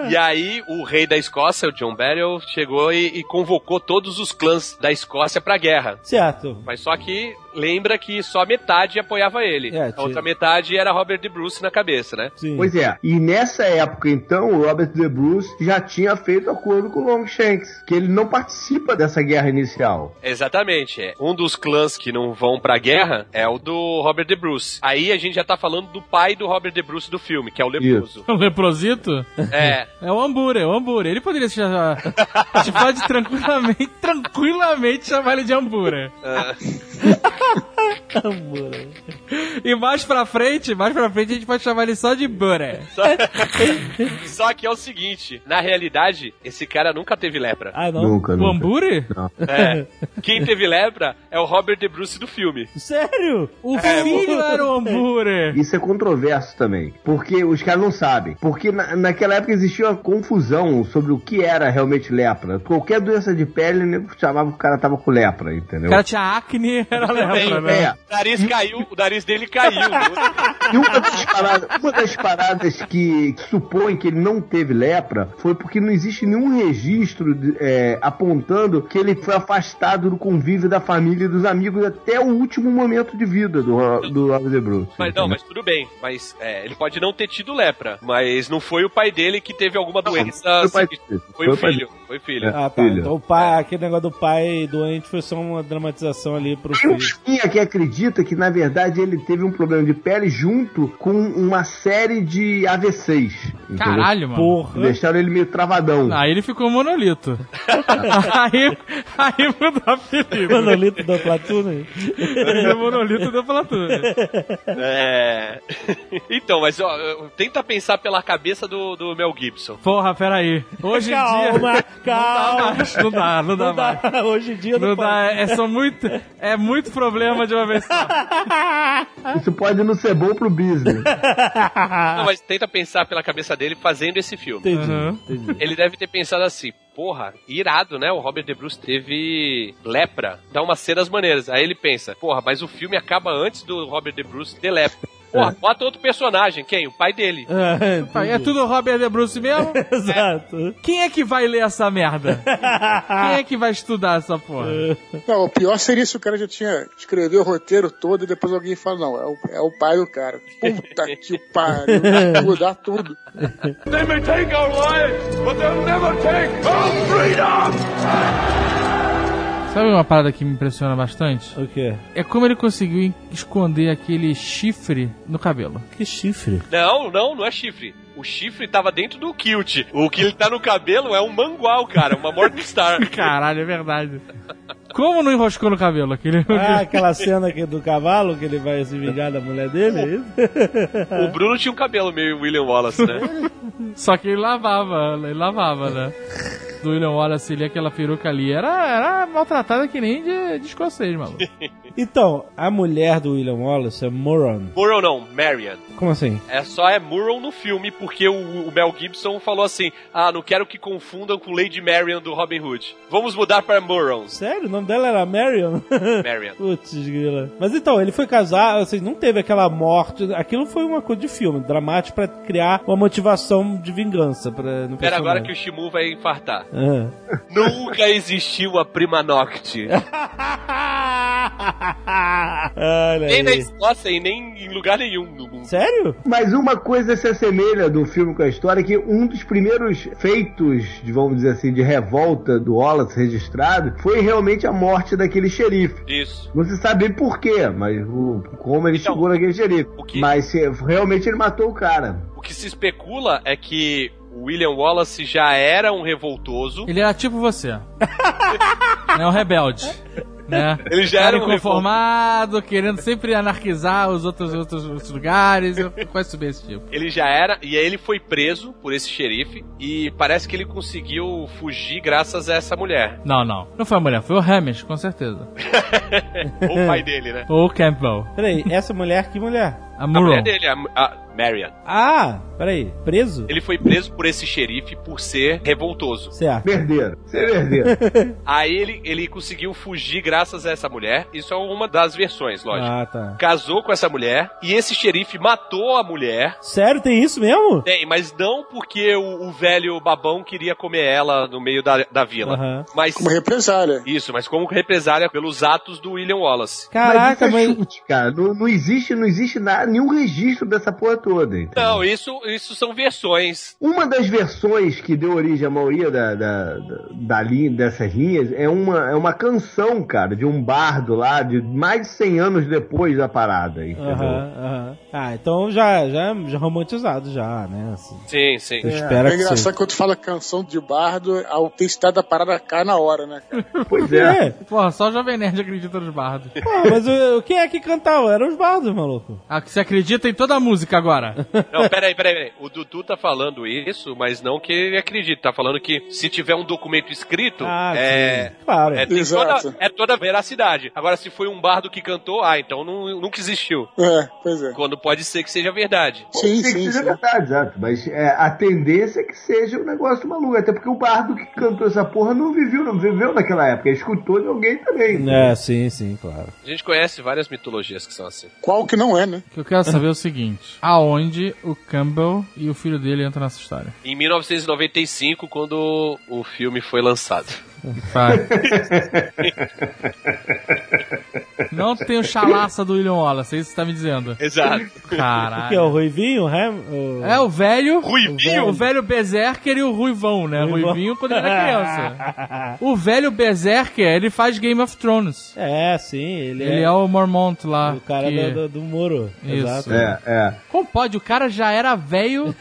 E aí, o rei da Escócia, o John Barrow, chegou e, e convocou todos os clãs da Escócia pra guerra. certo. Mas só que lembra que só metade apoiava ele. É, a outra metade era Robert de Bruce na cabeça, né? Sim. Pois é, e nessa época, então, o Robert De Bruce já tinha feito acordo com o Longshanks, que ele não participa dessa guerra inicial. Exatamente. É. Um dos clãs que não vão pra guerra é o do Robert de Bruce. Aí a gente já tá falando do pai do Robert de Bruce do filme, que é o leproso. O leprosito? É. É o Hambúrguer, é o Hambúrguer. Ele poderia se chamar. A gente pode tranquilamente, tranquilamente chamar ele de Hambúrguer. E mais pra frente, mais pra frente, a gente pode chamar ele só de Buré. só... só que é o seguinte, na realidade, esse cara nunca teve lepra. Ah, não? Nunca, O. Hambúrguer? Não. É. Quem teve lepra é o Robert de Bruce do filme. Sério? O filho era o Hambúrguer. Isso é controverso também, porque os caras não sabem. Porque na- naquela época existia uma confusão sobre o que era realmente lepra. Qualquer doença de pele, o nego chamava que o cara tava com lepra, entendeu? O cara tinha acne, era lepra, né? É, nariz caiu, o nariz dele caiu. E uma das paradas, uma das paradas que, que supõe que ele não teve lepra foi porque não existe nenhum registro de- é, apontando que ele foi afastado do convívio da família e dos amigos até o último momento de vida do, do Robert De Bruce. Mas não, mas tudo bem. Mas é, ele pode não ter tido lepra. Mas não foi o pai dele que teve alguma doença. foi o pai seguinte. dele. Foi, Foi o o pai filho. Foi o filho. Ah, tá. Filho. Então o pai, aquele negócio do pai doente foi só uma dramatização ali pro filho. Tinha que acredita que, na verdade, ele teve um problema de pele junto com uma série de AVCs. entendeu? Caralho, mano. Porra. Deixaram ele meio travadão. Aí ele ficou monolito. aí, aí mudou a apelido. Monolito da Platuna. Ele é monolito deu pela tudo. É. então, mas ó, tenta pensar pela cabeça do, do Mel Gibson. Porra, peraí. Hoje em Calma, dia. calma. Não dá. Não dá, não dá, Não dá. mais. Hoje em dia não, Não dá, é, só muito, é muito problema de uma vez só. Isso pode não ser bom pro business. Não, mas tenta pensar pela cabeça dele fazendo esse filme. Entendi, Uhum. entendi. Ele deve ter pensado assim, porra, irado, né? O Robert De Bruce teve lepra. Dá uma cena das maneiras. Aí ele pensa, porra, mas o filme acaba antes do Robert De Bruce ter lepra. Porra, bota outro personagem. Quem? O pai dele. Ah, Pai, É tudo Robert De Bruce mesmo? Exato. Quem é que vai ler essa merda? Quem é que vai estudar essa porra? Não, o pior seria se o cara já tinha escrevido o roteiro todo e depois alguém fala, não, é o, é o pai do cara. Puta que pariu, vai mudar tudo. They may take our lives, but they'll never take our freedom! Sabe uma parada que me impressiona bastante? O quê? É como ele conseguiu esconder aquele chifre no cabelo. Que chifre? Não, não, não é chifre. O chifre tava dentro do kilt. O que ele tá no cabelo é um mangual, cara. Uma Morningstar. Caralho, é verdade. Como não enroscou no cabelo aquele? Ah, aquela cena aqui do cavalo que ele vai se vingar da mulher dele, é isso? O Bruno tinha um cabelo meio William Wallace, né? Só que ele lavava, ele lavava, né? Do William Wallace ali, aquela peruca ali, era, era maltratada que nem de, de escocês, maluco. Então, a mulher do William Wallace é Moron. Murrow não, Marion. Como assim? É só é Murrow no filme, porque o, o Mel Gibson falou assim: Ah, não quero que confundam com Lady Marion do Robin Hood. Vamos mudar para Murrow. Sério? O nome dela era Marion? Marion. Putz, grila. Mas então, ele foi casar, assim, não teve aquela morte. Aquilo foi uma coisa de filme, dramático pra criar uma motivação de vingança. Pra, no Pera agora que o Shimu vai infartar. Ah. Nunca existiu a Prima Nocte. Olha nem na aí. Escócia e nem em lugar nenhum no mundo. Sério? Mas uma coisa se assemelha do filme com a história, que um dos primeiros feitos, de, vamos dizer assim, de revolta do Wallace registrado, foi realmente a morte daquele xerife. Isso. Não se sabe por quê, mas o, como ele Então, chegou naquele xerife. o que- Mas se- realmente ele matou o cara. O que se especula é que o William Wallace já era um revoltoso. Ele era tipo você. é um rebelde. Né? Ele já era um inconformado, querendo sempre anarquizar os outros, outros, outros lugares. Eu conheço bem esse tipo. Ele já era, e aí ele foi preso por esse xerife, e parece que ele conseguiu fugir graças a essa mulher. Não, não. Não foi a mulher, foi o Hamish, com certeza. Ou o pai dele, né? Ou o Campbell. Peraí, essa mulher, que mulher? A A mulher dele, a, a Marion. Ah, peraí, preso? Ele foi preso por esse xerife por ser revoltoso. Certo. Merdeiro. Você é merdeiro. Aí ele, ele conseguiu fugir graças a essa mulher. Isso é uma das versões, lógico. Ah, tá. Casou com essa mulher e esse xerife matou a mulher. Sério, tem isso mesmo? Tem, mas não porque o, o velho babão queria comer ela no meio da, da vila. Aham. Mas Como represália. isso, mas como represália pelos atos do William Wallace. Caraca, mas mas. isso é chute, cara. Não, não existe, não existe nada, nenhum registro dessa porra toda. entendeu? Não, isso, isso são versões. Uma das versões que deu origem à maioria da, da, da, da linha, dessas linhas é uma, é uma canção, cara, de um bardo lá, de mais de 100 anos depois da parada, entendeu? Aham, aham. Ah, então já, já, já romantizado já, né? Assim, Sim, sim. você espera É que engraçado que quando tu fala canção de bardo, a autenticidade da parada cai na hora, né? cara? Pois É. é. Porra, só o Jovem Nerd acredita nos bardos. Pô, mas o, quem é que cantava? Eram os bardos, maluco. Ah, que você acredita em toda a música agora. Não, peraí, peraí, peraí. O Dudu tá falando isso, mas não que ele acredite. Tá falando que se tiver um documento escrito, Ah, é. sim. Claro. É, toda, é toda a veracidade. Agora, se foi um bardo que cantou, ah, então não, nunca existiu. É, pois é. Quando pode ser que seja verdade. Sim, Tem que sim, seja sim. verdade, exato. Mas é, a tendência é que seja um negócio maluco. Até porque o bardo que cantou essa porra não viveu, não viveu naquela época. Ele escutou de alguém também. É, sim, sim, claro. A gente conhece várias mitologias que são assim. Qual que não é, né? Quero saber o seguinte: aonde o Campbell e o filho dele entram nessa história? Em 1995, quando o filme foi lançado. Vai. Não tem o chalaça do William Wallace, é isso que você tá me dizendo. Exato. O que é o Caralho. Ruivinho? o Ham- o- É o velho. Ruivinho? O velho Berserker e o Ruivão, né? Ruivão. Ruivinho quando ele era criança. O velho Berserker, ele faz Game of Thrones. É, sim, ele, Ele é o Mormont lá. o cara que- do, do, do muro. Isso. Exato. É, é. Como pode? O cara já era velho.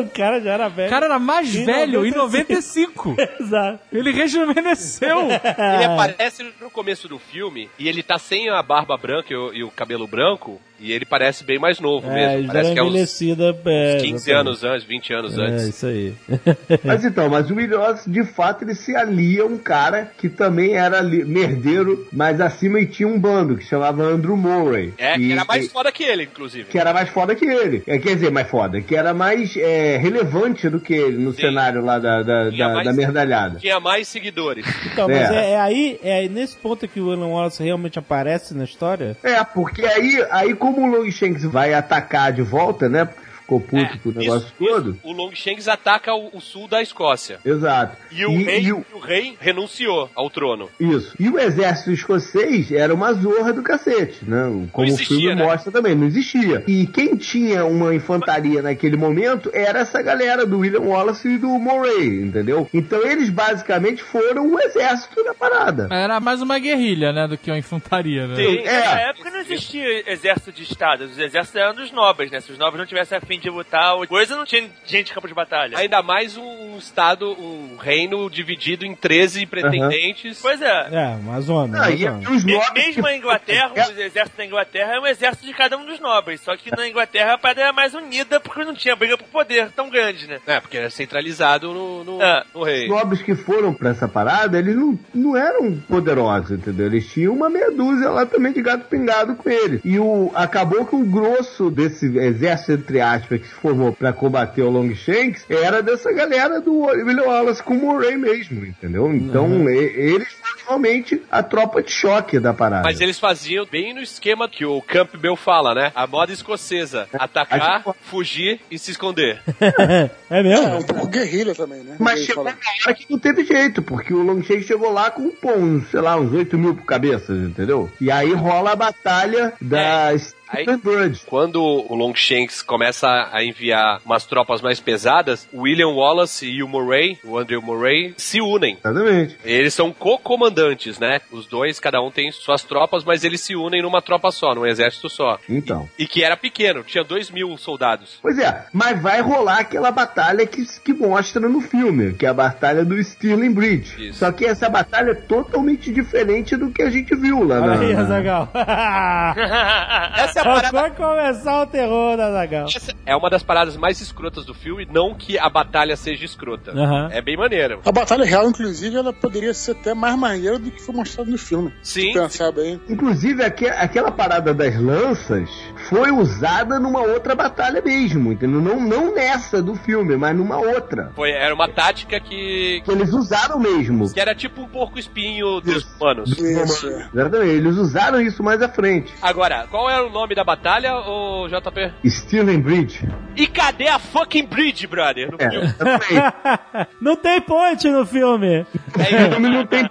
O cara já era velho. O cara era mais Em velho em 95. 95. Exato. Ele rejuvenesceu. Ele aparece no começo do filme e ele tá sem a barba branca e o, e o cabelo branco e ele parece bem mais novo É, mesmo. Parece que é uns, envelhecida. É, uns 15 exatamente. anos antes, 20 anos É, antes. isso aí. Mas então, mas o William Wallace, de fato, ele se alia a um cara que também era merdeiro, mas acima e tinha um bando que chamava Andrew Murray. É, que E- era mais e- foda que ele, inclusive. que era mais foda que ele. É, quer dizer, mais foda, que era mais é, relevante do que ele no Sim. cenário lá da, da, da, mais- da merdalhada. Tinha mais seguidores. Então, mas É. é, é aí, é nesse ponto que o William Wallace realmente aparece na história? É, porque aí, aí como o Longshanks vai atacar de volta, né? Ficou puto com o negócio Isso, todo. isso. O Longshanks ataca o, o sul da Escócia. Exato. E o, E- rei, e o- o rei renunciou ao trono. Isso. E o exército escocês era uma zorra do cacete, né? Como existia, o filme né? mostra também, não existia. E quem tinha uma infantaria naquele momento era essa galera do William Wallace e do Moray, entendeu? Então eles basicamente foram o exército da parada. Era mais uma guerrilha, né? Do que uma infantaria, né? Sim, É. nessa época não existia exército de estados. Os exércitos eram dos nobres, né? Se os nobres não tivessem a fim de lutar, ou coisa não tinha gente em campo de batalha. Ainda mais um estado, um reino dividido em 13 pretendentes. Pois é. É, Amazônia. Ah, e, e nobres Mesmo a Inglaterra, o exército da Inglaterra é um exército de cada um dos nobres. Só que na Inglaterra a parada era mais unida porque não tinha briga por poder tão grande, né? É, porque era centralizado no, no, É. no rei. Os nobres que foram pra essa parada, eles não, não eram poderosos, entendeu? Eles tinham uma meia dúzia lá também de gato pingado com ele. E o, acabou que o grosso desse exército, entre aspas, que se formou pra combater o Longshanks, era dessa galera do William Wallace com o Murray mesmo, entendeu? Então, e- eles foram realmente a tropa de choque da parada. Mas eles faziam bem no esquema que o Campbell fala, né? A moda escocesa. Atacar, fugir e se esconder. é É, mesmo? um pouco guerrilha também, né? Mas chegou uma hora que não teve jeito, porque o Longshanks chegou lá com, pô, uns, sei lá, uns 8 mil cabeças, entendeu? E aí rola a batalha da Stephen Bird. Quando o Longshanks começa a enviar umas tropas mais pesadas, o William Wallace e o Murray, o Andrew Murray, se unem. Exatamente. Eles são co-comandantes, né? Os dois, cada um tem suas tropas, mas eles se unem numa tropa só, num exército só. Então. E que era pequeno, tinha dois mil soldados. Pois é, mas vai rolar aquela batalha que, que mostra no filme, que é a batalha do Stirling Bridge. Isso. Só que essa batalha é totalmente diferente do que a gente viu lá Olha na. aí, na- Azagal. Essa é a parada. Vai começar o terror da Azagal. Essa é uma das paradas mais escrotas do filme, não que a batalha seja escrota. Aham. É bem maneiro. A batalha real, inclusive, ela poderia ser até mais maneira do que foi mostrado no filme. Sim. Pensar bem. Inclusive, aque- aquela parada das lanças foi usada numa outra batalha mesmo, entendeu? Não, não nessa do filme, mas numa outra. Foi, era uma tática que, Que eles usaram mesmo. que era tipo um porco espinho dos humanos. Isso. Exatamente, eles usaram isso mais à frente. Agora, qual era o nome da batalha, ô JP? Stirling Bridge. E cadê a fucking bridge, brother? No É, filme? Não tem ponte no filme. É, O filme não tem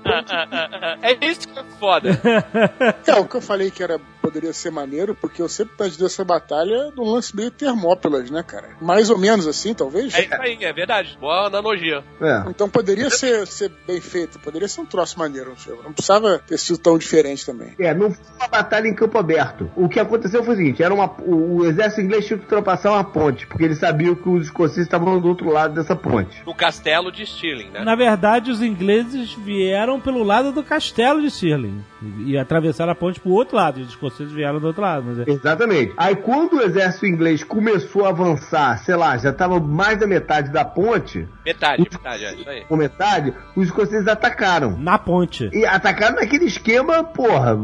é isso que é foda. É, o que eu falei que era, poderia ser maneiro, porque eu sempre imaginei essa batalha num lance meio Termópilas, né, cara? Mais ou menos assim, talvez? É isso aí, é verdade. Boa analogia. É. Então poderia ser, ser bem feito, poderia ser um troço maneiro no filme. Não precisava ter sido tão diferente também. É, não foi uma batalha em campo aberto. O que aconteceu aconteceu foi o seguinte: era uma, o, o exército inglês tinha que ultrapassar uma ponte, porque eles sabiam que os escoceses estavam do outro lado dessa ponte. No castelo de Stirling, né? Na verdade, os ingleses vieram pelo lado do castelo de Stirling e, e atravessaram a ponte pro outro lado. E os escoceses vieram do outro lado. Mas é... Exatamente. Aí quando o exército inglês começou a avançar, sei lá, já tava mais da metade da ponte, Metade, metade, é isso aí. com metade, os escoceses atacaram. Na ponte. E atacaram naquele esquema, porra,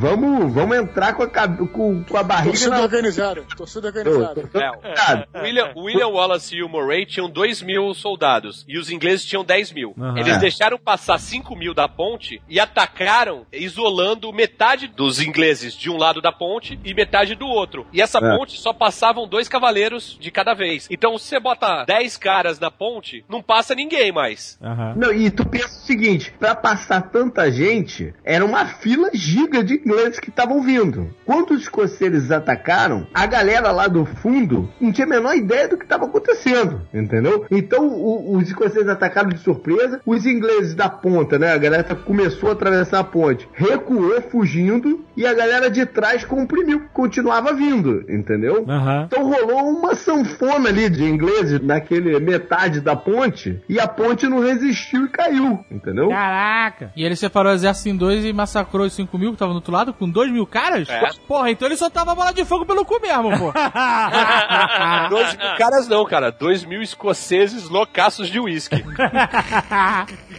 vamos, vamos entrar com a, com, com a barriga Torcida na... organizada. Torcida organizada. É, o William, William Wallace e o Murray tinham 2 mil soldados e os ingleses tinham 10 mil. Aham. Eles É. deixaram passar 5 mil da ponte e atacaram, isolando metade dos ingleses de um lado da ponte e metade do outro. E essa É. ponte só passavam dois cavaleiros de cada vez. Então, se você bota 10 caras na ponte, não passa ninguém mais. Não, e tu pensa o seguinte, pra passar tanta gente, era uma fila giga de ingleses que estavam vindo. Quando os escoceses atacaram, a galera lá do fundo não tinha a menor ideia do que estava acontecendo, entendeu? Então o- os escoceses atacaram de surpresa, os ingleses da ponta, né, a galera começou a atravessar a ponte, recuou fugindo e a galera de trás comprimiu, continuava vindo, entendeu? Então rolou uma sanfona ali de ingleses naquele metade da ponte e a ponte não resistiu e caiu, entendeu? Caraca! E ele separou o exército em dois e massacrou os 5 mil que estavam do outro lado com 2 mil caras? É. Porra, então ele soltava bola de fogo pelo cu mesmo, pô. Dois mil caras não, cara. Dois mil escoceses loucaços de uísque.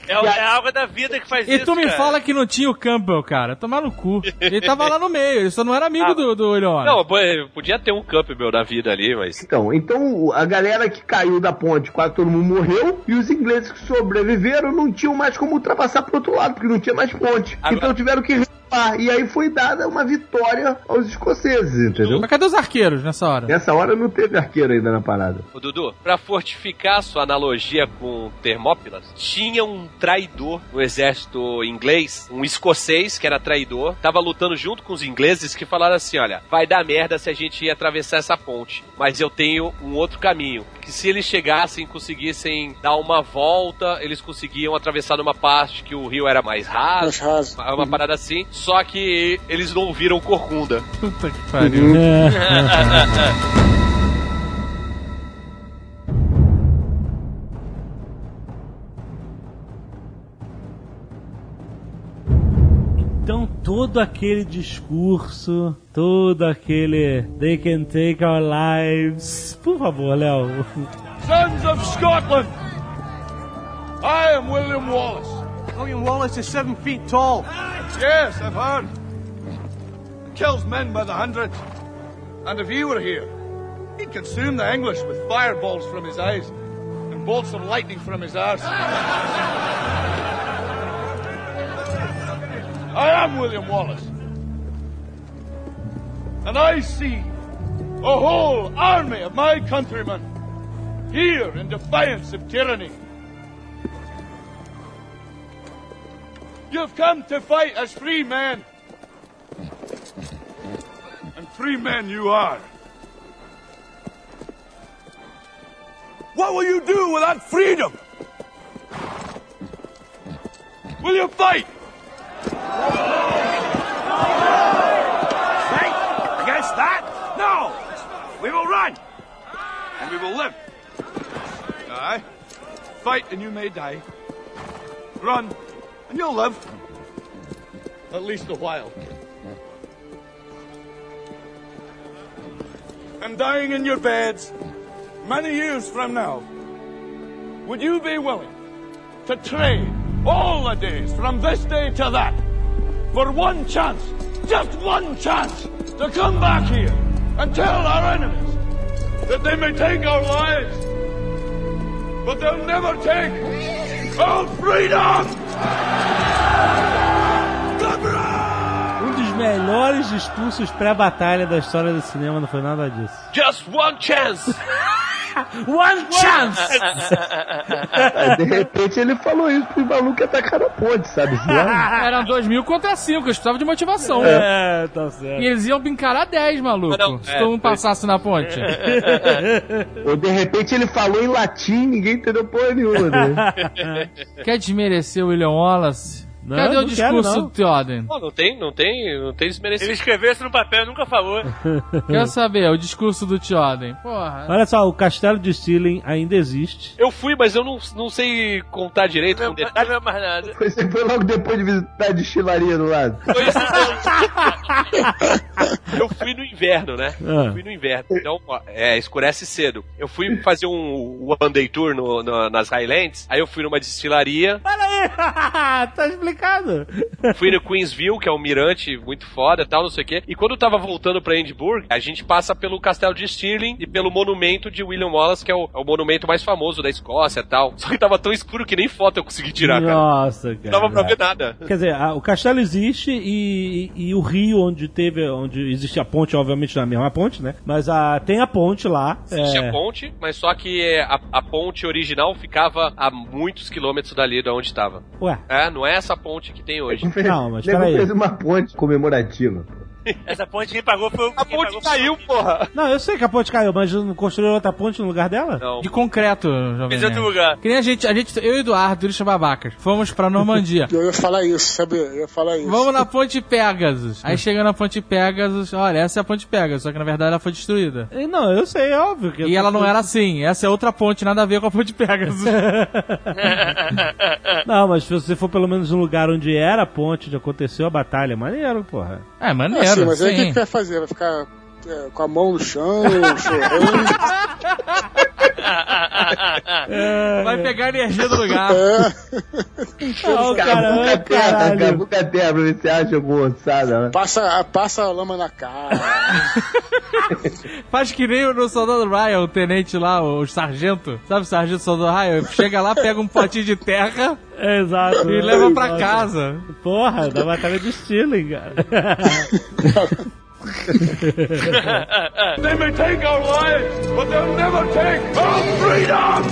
É, é a água da vida que faz E isso. tu me cara. fala que não tinha o Campbell, cara. Tomar no cu. Ele tava lá no meio, ele só não era amigo Ah. do, do. Não, podia ter um Campbell na vida ali, mas... Então, então a galera que caiu da ponte, quase todo mundo morreu, e os ingleses que sobreviveram não tinham mais como ultrapassar pro outro lado, porque não tinha mais ponte. Agora- Então tiveram que E aí foi dada uma vitória aos escoceses, entendeu? Mas cadê os arqueiros nessa hora? Nessa hora não teve arqueiro ainda na parada. Ô, Dudu, pra fortificar a sua analogia com Termópilas, tinha um traidor no exército inglês, um escocês que era traidor, tava lutando junto com os ingleses que falaram assim, olha, vai dar merda se a gente ir atravessar essa ponte, mas eu tenho um outro caminho, que se eles chegassem e conseguissem dar uma volta, eles conseguiam atravessar numa parte que o rio era mais raso, Mais raso. uma, uma parada assim, só que eles não viram corcunda. Puta que pariu. Então todo aquele discurso, todo aquele They can take our lives. Por favor, Léo. Sons of Scotland! I am William Wallace. William Wallace is seven feet tall. Yes, I've heard. Kills men by the hundred. And if he were here, he'd consume the English with fireballs from his eyes and bolts of lightning from his arse. I am William Wallace. And I see a whole army of my countrymen here in defiance of tyranny. You've come to fight as free men. And free men you are. What will you do without freedom? Will you fight? Fight against that? No! We will run! And we will live. Aye. Fight and you may die. Run you'll live. At least a while. And dying in your beds many years from now, would you be willing to trade all the days from this day to that for one chance, just one chance, to come back here and tell our enemies that they may take our lives, but they'll never take our freedom! Um dos melhores discursos pré-batalha da história do cinema não foi nada disso. Just one chance! One chance! Aí, de repente ele falou isso pro maluco atacar a ponte, sabe? Eram 2 mil contra 5, eles precisavam de motivação. É, tá certo. E eles iam encarar 10, maluco. Não, se é, todo mundo passasse na ponte. Ou de repente ele falou em latim, ninguém entendeu porra nenhuma, né? Quer desmerecer o William Wallace? Não, Cadê o não quero, discurso não. do Theoden? Pô, não tem, não tem, não tem Ele desmerecimento. escreveu isso no papel e nunca falou. Quero saber, o discurso do Theoden. Porra. Olha só, o castelo de Stirling ainda existe. Eu fui, mas eu não, não sei contar direito com Não detalhe. lembro mais nada. Você foi logo depois de visitar a destilaria do lado. Foi isso. Eu fui no inverno, né? Ah. Eu fui no inverno. Então, ó, é, escurece cedo. Eu fui fazer um one day tour no- no- nas Highlands. Aí eu fui numa destilaria. Olha aí! tá explicado. Fui no Queensville, que é um mirante muito foda tal, não sei o quê. E quando eu tava voltando pra Edinburgh, a gente passa pelo castelo de Stirling e pelo monumento de William Wallace, que é o, é o monumento mais famoso da Escócia e tal. Só que tava tão escuro que nem foto eu consegui tirar, cara. Nossa, Não cara. dava pra ver nada. Quer dizer, a- o castelo existe e, e o rio onde teve, onde existe a ponte, obviamente não é a mesma ponte, né? Mas a, tem a ponte lá. Existe é, a ponte, mas só que é, a, a ponte original ficava a muitos quilômetros dali de onde estava. Ué, É, não é essa ponte que tem hoje. Não, mas peraí. fez uma ponte comemorativa. Essa ponte quem pagou foi o. A ponte caiu, porra! Não, eu sei que a ponte caiu, mas não construíram outra ponte no lugar dela? Não. De concreto, jovem. Fez outro lugar. Que nem a gente, a gente, eu e o Eduardo, Christian Babacas, fomos pra Normandia. Eu ia falar isso, sabe? Eu ia falar isso. Vamos na Ponte Pegasus. Aí chega na Ponte Pegasus, olha, essa é a Ponte Pegasus, só que na verdade ela foi destruída. E Não, eu sei, é óbvio. Que E ela não era assim, essa é outra ponte, nada a ver com a Ponte Pegasus. Não, mas se você for pelo menos no lugar onde era a ponte, onde aconteceu a batalha, maneiro, porra. É, maneiro, Assim, mas aí o que, sim. que vai fazer? Vai ficar é, com a mão no chão, chorando? Vai pegar a energia do lugar. É. Cara, ai, terra, caralho. cabuca terra, pra ver se acha né? Passa, passa a lama na cara. Faz que nem no Soldado Ryan, o tenente lá, o sargento. Sabe o sargento Soldado Ryan? Chega lá, pega um potinho de terra Exato. e leva pra casa. Porra, da batalha de Stirling, cara. They may take our lives, but they'll never take our freedom!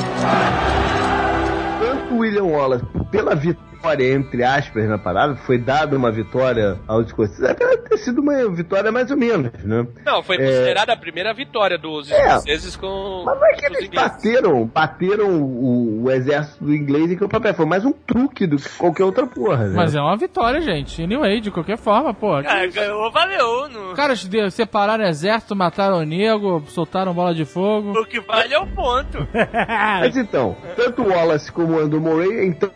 William Wallace, pela vitória, entre aspas, na parada, foi dada uma vitória aos escoceses, até ter sido uma vitória mais ou menos, né? Não, foi considerada a primeira vitória dos É. escoceses com Mas não é que eles ingleses. bateram, bateram o, o exército do inglês em que o papel foi mais um truque do que qualquer outra porra, né? Mas é uma vitória, gente. Anyway, de qualquer forma, pô. Cara, ganhou, valeu. No... Os caras separaram exército, mataram o nego, soltaram bola de fogo. O que vale é o ponto. Mas então, tanto Wallace como o Andrew Murray, então,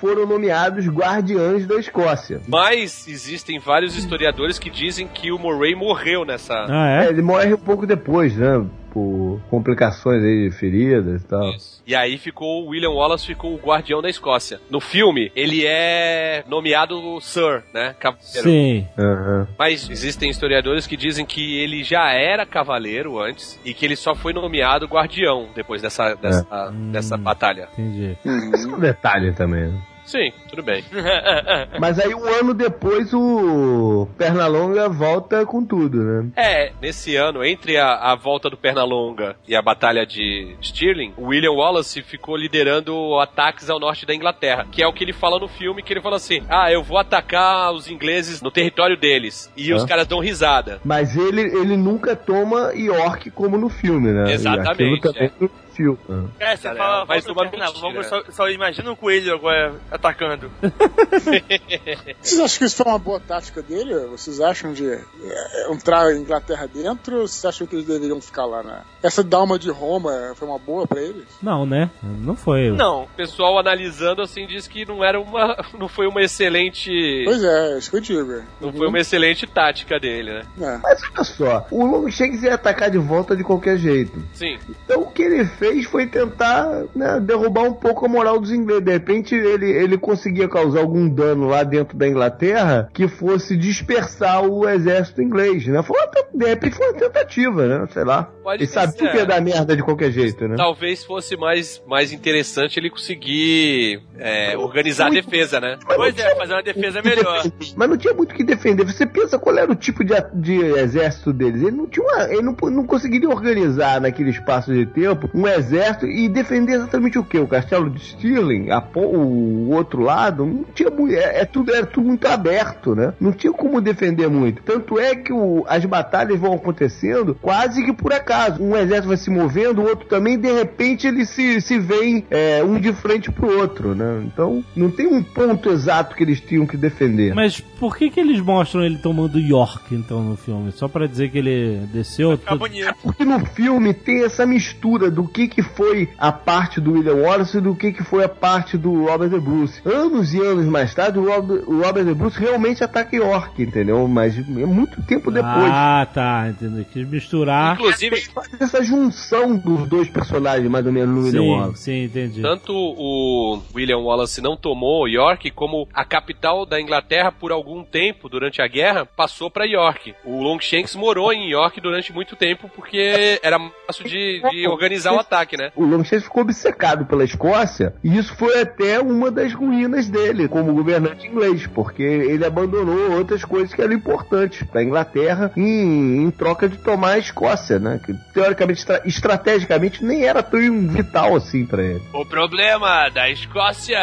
foram nomeados guardiães da Escócia. Mas existem vários historiadores que dizem que o Murray morreu nessa. Ah, É, é? ele morre um pouco depois, né? Por complicações aí de feridas e tal. E aí ficou, o William Wallace ficou o guardião da Escócia. No filme, ele é nomeado Sir, né? Cavaleiro. Sim. Aham. Mas existem historiadores que dizem que ele já era cavaleiro antes e que ele só foi nomeado guardião depois dessa, dessa, dessa batalha. Entendi. Esse é um detalhe também, né? Sim, tudo bem. Mas aí um ano depois o Pernalonga volta com tudo, né? É, nesse ano, entre a, a volta do Pernalonga e a batalha de Stirling, o William Wallace ficou liderando ataques ao norte da Inglaterra, que é o que ele fala no filme, que ele fala assim, ah, eu vou atacar os ingleses no território deles. E os Hã? caras dão risada. Mas ele, ele nunca toma York como no filme, né? Exatamente, Aquilo também no filme. né? É, você Cara, fala, mas uma mentira. só, só imagina o coelho agora atacando. Vocês acham que isso foi uma boa tática dele? Vocês acham de é, entrar a Inglaterra dentro ou vocês acham que eles deveriam ficar lá, né? Essa dalma de Roma foi uma boa pra eles? Não, né? Não foi. Não, o pessoal analisando assim diz que não era uma. não foi uma excelente. Pois é, isso que eu digo. Não foi uma excelente tática dele, né? É. Mas olha só, o Longshanks ia atacar de volta de qualquer jeito. Sim. Então o que ele fez foi tentar né, derrubar um pouco a moral dos ingleses. De repente ele, ele conseguia causar algum dano lá dentro da Inglaterra que fosse dispersar o exército inglês, né? Foi uma, de repente foi uma tentativa, né? Sei lá. Pode ele sabia é. que ia dar merda de qualquer jeito, né? Talvez fosse mais, mais interessante ele conseguir é, organizar a Muito. defesa, né? Pois é, fazer uma defesa melhor. Mas não tinha muito o que defender. Você pensa qual era o tipo de, de exército deles. Ele não tinha uma, ele não, não conseguiria organizar naquele espaço de tempo um exército e defender exatamente o que? O castelo de Stirling, o outro lado, não tinha muito. É, é tudo, era tudo muito aberto, né? Não tinha como defender muito. Tanto é que o- as batalhas vão acontecendo quase que por acaso. Um exército vai se movendo, o outro também, de repente eles se, se veem é, um de frente pro outro, né? Então não tem um ponto exato que eles tinham que defender. Mas por que que eles mostram ele tomando York, então, no filme? Só pra dizer que ele desceu? Fica bonito. Porque no filme tem essa mistura do que, que foi a parte do William Wallace e do que, que foi a parte do Robert De Bruce. Anos e anos mais tarde, o Robert, o Robert De Bruce realmente ataca York, entendeu? Mas é muito tempo depois. Ah, tá, entendeu? Quis misturar. Inclusive, Faz essa junção dos dois personagens, mais ou menos, no William Wallace. sim, entendi. tanto o William Wallace não tomou York, como a capital da Inglaterra, por algum tempo, durante a guerra, passou pra York. O Longshanks morou em York durante muito tempo, porque era fácil de, de organizar o ataque, né? O Longchamp ficou obcecado pela Escócia e isso foi até uma das ruínas dele como governante inglês, porque ele abandonou outras coisas que eram importantes para a Inglaterra em, em troca de tomar a Escócia, né? Que teoricamente, estra- estrategicamente, nem era tão vital assim para ele. O problema da Escócia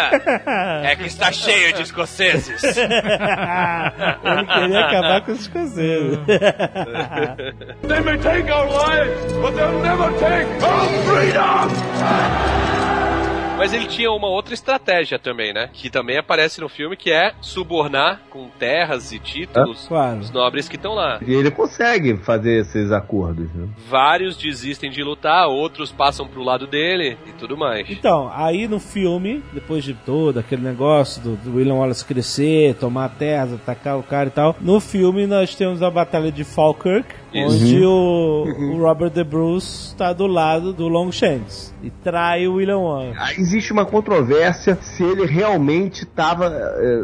é que está cheio de escoceses. ele queria acabar com os escoceses. They may take our lives, but they'll never take our freedom! Mas ele tinha uma outra estratégia também, né? Que também aparece no filme, que é subornar com terras e títulos claro. os nobres que estão lá. E ele consegue fazer esses acordos, né? Vários desistem de lutar, outros passam pro lado dele e tudo mais. Então, aí no filme, depois de todo aquele negócio do, do William Wallace crescer, tomar terras, atacar o cara e tal, no filme nós temos a Batalha de Falkirk. Onde o, o Robert De Bruce está do lado do Longshanks e trai o William Wallace. Aí existe uma controvérsia se ele realmente estava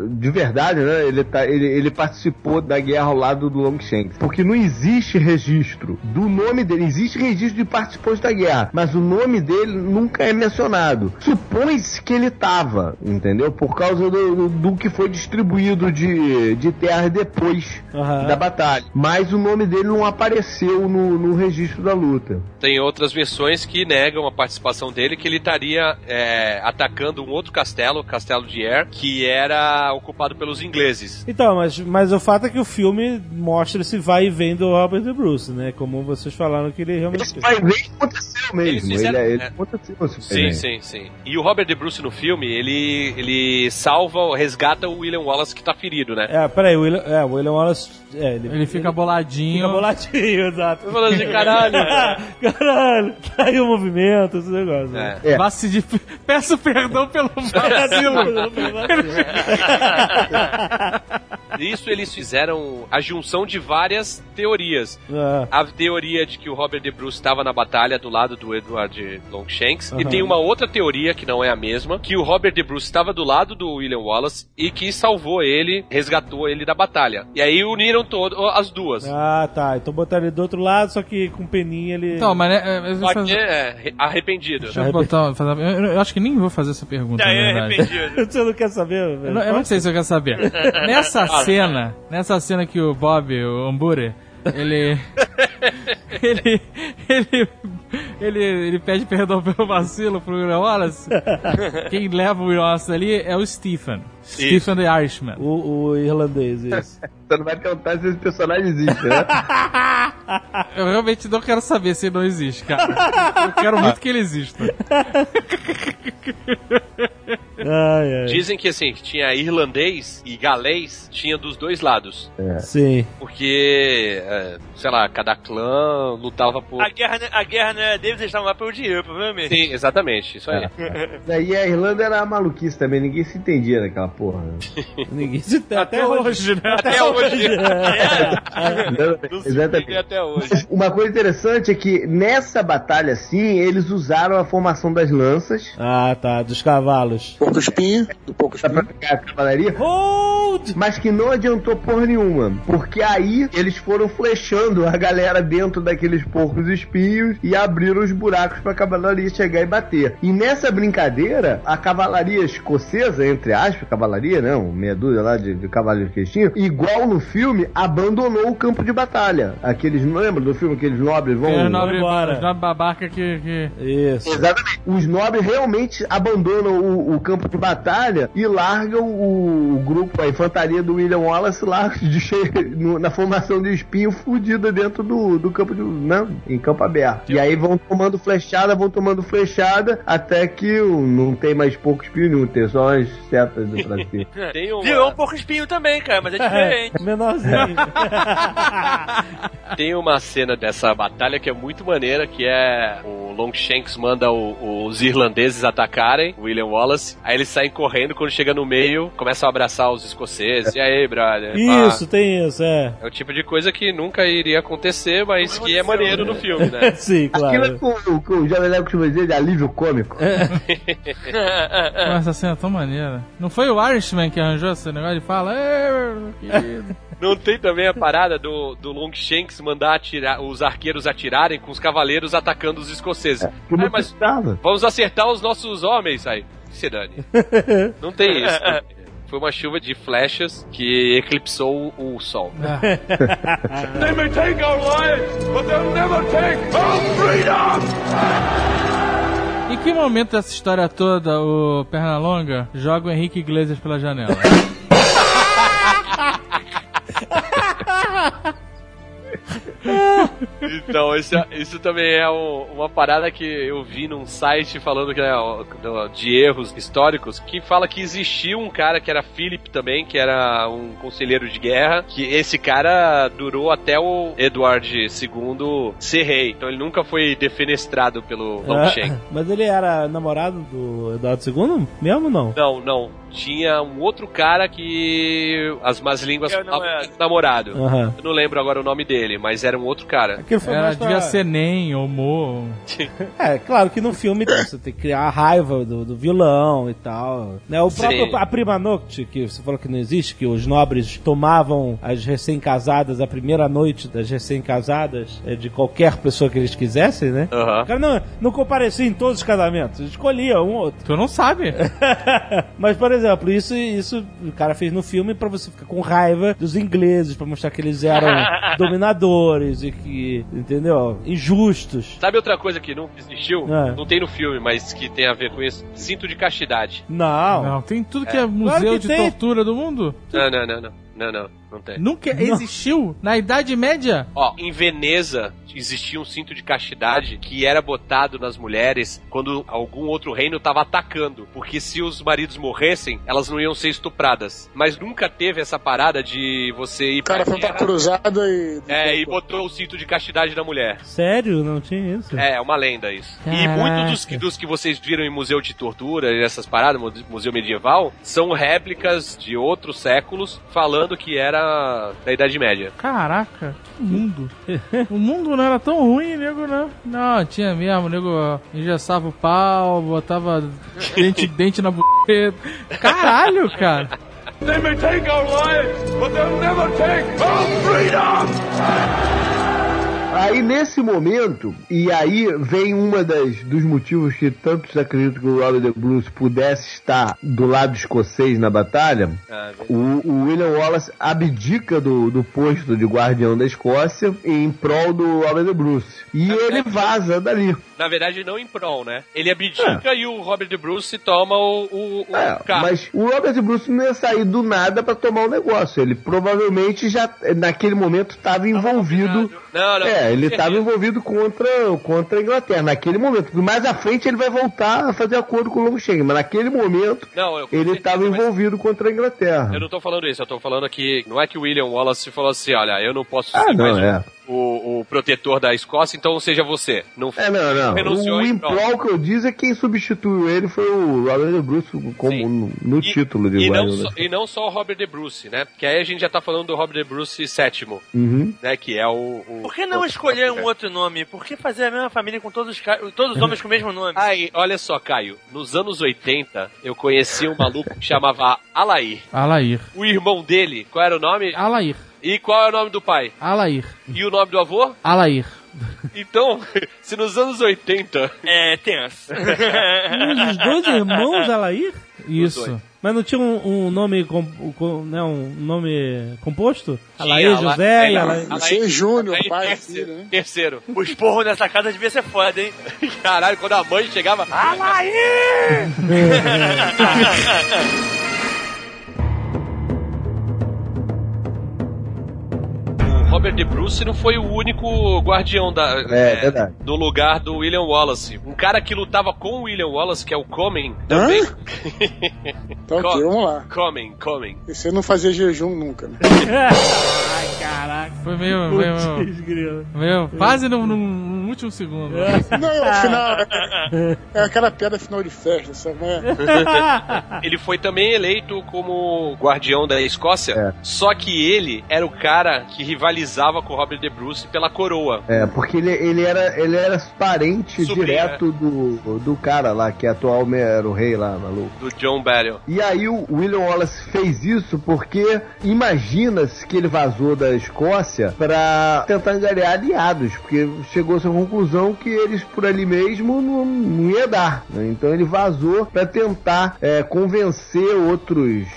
de verdade, né? Ele, tá, ele, ele participou da guerra ao lado do Longshanks. Porque não existe registro do nome dele. Existe registro de participantes da guerra, mas o nome dele nunca é mencionado. Supõe-se que ele estava, entendeu? Por causa do, do, do que foi distribuído de, de terra depois Aham. da batalha. Mas o nome dele não apareceu no, no registro da luta. Tem outras versões que negam a participação dele, que ele estaria é, atacando um outro castelo, o castelo de Ayr, que era ocupado pelos ingleses. Então, mas, mas o fato é que o filme mostra esse vai e vem do Robert De Bruce, né? Como vocês falaram que ele realmente... Esse vai ver aconteceu mesmo. Fizeram- ele, ele é. aconteceu esse Sim, sim, sim. E o Robert De Bruce no filme, ele, ele salva, resgata o William Wallace que tá ferido, né? É, peraí, o William, é, o William Wallace... É, ele, Ele fica boladinho. Fica boladinho, exato. Eu falando de caralho. caralho, tá aí o movimento, esse negócio. É. É. Vá se dif- Peço perdão pelo vacilo. Isso eles fizeram a junção de várias teorias. É. A teoria de que o Robert De Bruce estava na batalha do lado do Edward Longshanks. E Aham. tem uma outra teoria, que não é a mesma, que o Robert De Bruce estava do lado do William Wallace e que salvou ele, resgatou ele da batalha. E aí uniram todo, as duas. Ah, tá. Então botaram ele do outro lado, só que com peninha ele. Então, mas né, é, vou Só que é re- arrependido. Deixa eu botar. fazer- eu, eu acho que nem vou fazer essa pergunta. Tá na aí verdade. arrependido. Você não quer saber? velho? Eu não, eu não sei se eu quero saber. Nessa cena, nessa cena que o Bob, o Hambúrguer, ele. ele. Ele. Ele, ele pede perdão pelo vacilo pro William Wallace. Quem leva o William Wallace ali é o Stephen. Stephen the Irishman. O, o irlandês, isso. Você não vai perguntar se esse personagem existe, né? Eu realmente não quero saber se ele não existe, cara. Eu quero muito que ele exista. Ai, ai. Dizem que assim, que tinha irlandês e galês, tinha dos dois lados. Sim. Porque, é, sei lá, cada clã lutava por. A guerra, a guerra não é deles, eles estavam lá pelo dinheiro, provavelmente. Sim, exatamente, isso aí. Daí a Irlanda era maluquice também, ninguém se entendia naquela porra. Né? Ninguém se até, Até hoje, né? Até hoje. Não se Exatamente. até hoje. Uma coisa interessante é que nessa batalha, sim, eles usaram a formação das lanças Ah, tá. Dos cavalos. Pouco espinho, do pouco pra espinho. pegar a cavalaria, Hold! mas que não adiantou porra nenhuma. Porque aí eles foram flechando a galera dentro daqueles porcos espinhos e abriram os buracos pra cavalaria chegar e bater. E nessa brincadeira, a cavalaria escocesa, entre aspas, cavalaria, né? Um meia dúzia lá de, de cavaleiros que tinham, igual no filme, abandonou o campo de batalha. Aqueles, não lembra do filme? Aqueles nobres vão. É nobre, embora. os nobre babaca que. que... Isso. Exatamente. Os nobres realmente abandonam o, o campo de batalha e largam o, o grupo, a infantaria do William Wallace lá de na formação de espinho dentro do, do campo de. Né, em campo aberto. E aí vão tomando flechada, vão tomando flechada, até que não tem mais pouco espinho nenhum, tem só as setas do cima. Tem uma- Virou um pouco espinho também, cara, mas é diferente. Menorzinho. Tem uma cena dessa batalha que é muito maneira, que é o Longshanks manda o- os irlandeses atacarem, o William Wallace, aí eles saem correndo, quando chega no meio, começam a abraçar os escoceses. E aí, brother? Isso, tem isso, é. É o tipo de coisa que nunca iria acontecer, mas que é maneiro no filme, né? Sim, Aquilo é claro. com, com, com o Jovem Nerd costuma dizer de alívio cômico. Mas essa cena é tão maneira. Não foi o Irishman que arranjou esse negócio de fala? Não tem também a parada do, do Longshanks mandar atirar, os arqueiros atirarem com os cavaleiros atacando os escoceses. Que Ai, mas precisava. vamos acertar os nossos homens aí. Que se dane. Não tem isso. Foi uma chuva de flechas que eclipsou o sol. They may take our lives, but they'll never take our freedom! Em que momento dessa história toda o Pernalonga joga o Henrique Iglesias pela janela? Então, isso, isso também é um- uma parada que eu vi num site falando que é, do- de erros históricos, que fala que existiu um cara que era Philip também, que era um conselheiro de guerra, que esse cara durou até o Edward II ser rei. Então ele nunca foi defenestrado pelo Longshanks. É, mas ele era namorado do Eduardo II? Mesmo não? Não, não. Tinha um outro cara que as más línguas é falavam namorado. Aham. Eu não lembro agora o nome dele, mas era um outro cara. Aquilo foi Era, pra... devia ser Nem, ou Mo. É, claro que no filme você tem que criar a raiva do, do vilão e tal. Né? O Sim. próprio a prima nocte, que você falou que não existe, que os nobres tomavam as recém-casadas, a primeira noite das recém-casadas, é, de qualquer pessoa que eles quisessem, né? O cara não, não comparecia em todos os casamentos, escolhia um ou outro. Tu não sabe. Mas, por exemplo, isso, isso o cara fez no filme pra você ficar com raiva dos ingleses, pra mostrar que eles eram dominadores e que, entendeu? Injustos. Sabe outra coisa que não existiu? É. Não tem no filme, mas que tem a ver com isso? Cinto de castidade. Não. Não, tem tudo que é, museu que de tem. tortura do mundo. Não, não, não, não. Não, não, não tem. Nunca existiu na Idade Média. Ó, em Veneza existia um cinto de castidade que era botado nas mulheres quando algum outro reino tava atacando. Porque se os maridos morressem, elas não iam ser estupradas. Mas nunca teve essa parada de você ir O cara foi pra cruzada e. É, e botou o cinto de castidade na mulher. Sério? Não tinha isso? É, é uma lenda isso. E Caraca. muitos dos que, dos que vocês viram em museu de tortura, e essas paradas, mu- museu medieval, são réplicas de outros séculos falando que era da Idade Média. Caraca, que mundo. o mundo não era tão ruim, nego, não. Não, tinha mesmo, nego engessava o pau, botava dente, dente na buceta. Caralho, cara. They may take our lives, but they'll never take our freedom! Aí nesse momento, e aí vem uma das dos motivos que tantos acreditam que o Robert de Bruce pudesse estar do lado escocês na batalha, o, o William Wallace abdica do, do posto de guardião da Escócia em prol do Robert de Bruce. E ele vaza dali. Na verdade, não em prol, né? Ele abdica e o Robert De Bruce toma o, o, o É, carro. mas o Robert Bruce não ia sair do nada pra tomar o negócio. Ele provavelmente já, naquele momento, estava envolvido. Não, não. É, ele com estava envolvido contra, contra a Inglaterra. Naquele momento. Mais à frente ele vai voltar a fazer acordo com o Longshanks. Mas naquele momento, Não, eu, ele estava envolvido contra a Inglaterra. Eu não tô falando isso, eu tô falando que não é que o William Wallace falou assim, olha, eu não posso Ah, ser não, mais é. O, o protetor da Escócia, então seja você. Não, É, não, não. Renunciou O improl que eu diz é que quem substituiu ele foi o Robert Bruce como no, no título de E não, só, da- e não só o Robert De Bruce, né? Que aí a gente já tá falando do Robert De Bruce sétimo, Uhum. né? Que é o... o Por que não escolher um outro nome? Por que fazer a mesma família com todos os, todos os homens com o mesmo nome? Aí, olha só, Caio. Nos anos 80, eu conheci um maluco que chamava Alair. Alair. O irmão dele, qual era o nome? Alair. E qual é o nome do pai? Alair. E o nome do avô? Alair. Então, se nos anos 80... É, tenso. Um dos dois irmãos Alair? Isso. Mas não tinha um, um nome com, com- né, um nome composto? Tinha, Alair Ala- José e é, Alair... Alair- Ser Júnior, Alair pai terceiro, filho, né? terceiro. o esporro nessa casa devia ser foda, hein? Caralho, quando a mãe chegava... Alair! Robert De Bruce não foi o único guardião da, É, verdade. do lugar do William Wallace. Um cara que lutava com o William Wallace, que é o Comen, também. Então, ok, vamos lá. Comen, Comen. Esse aí não fazia jejum nunca, né? Ai, caraca. Foi meio. meio, grilo. meio quase no, no- no último segundo. Não, no final. É, é aquela piada final de festa, sabe? É. Ele foi também eleito como guardião da Escócia, só que ele era o cara que rivalizava com o Robert De Bruce pela coroa. É, porque ele, ele, era, ele era parente Sobrinho, direto do, do cara lá, que atual era o rei lá, maluco. Do John Barrow. E aí o William Wallace fez isso porque imagina-se que ele vazou da Escócia pra tentar angariar aliados, porque chegou-se à conclusão que eles por ali mesmo não, não ia dar. né? Então ele vazou pra tentar é, convencer outros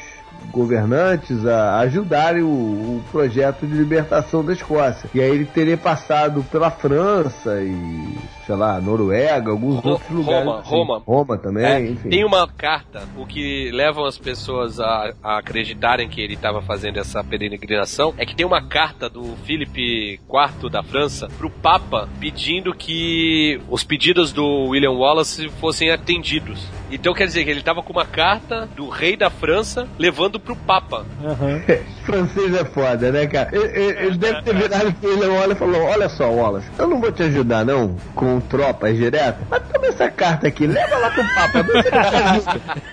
governantes a ajudarem o, o projeto de libertação da Escócia. E aí ele teria passado pela França e, sei lá, Noruega, alguns Ro- outros lugares. Roma, assim. Roma. Roma também, É, enfim. tem uma carta, o que levam as pessoas a, a acreditarem que ele estava fazendo essa peregrinação, é que tem uma carta do Felipe IV da França pro Papa pedindo que os pedidos do William Wallace fossem atendidos. Então quer dizer que ele estava com uma carta do rei da França levando pro Papa. Francês é foda, né, cara? Ele, ele- ele deve ter virado pro William Wallace e falou: Olha só, Wallace, eu não vou te ajudar, não, com tropas direto, mas toma essa carta aqui, leva lá pro Papa, ele.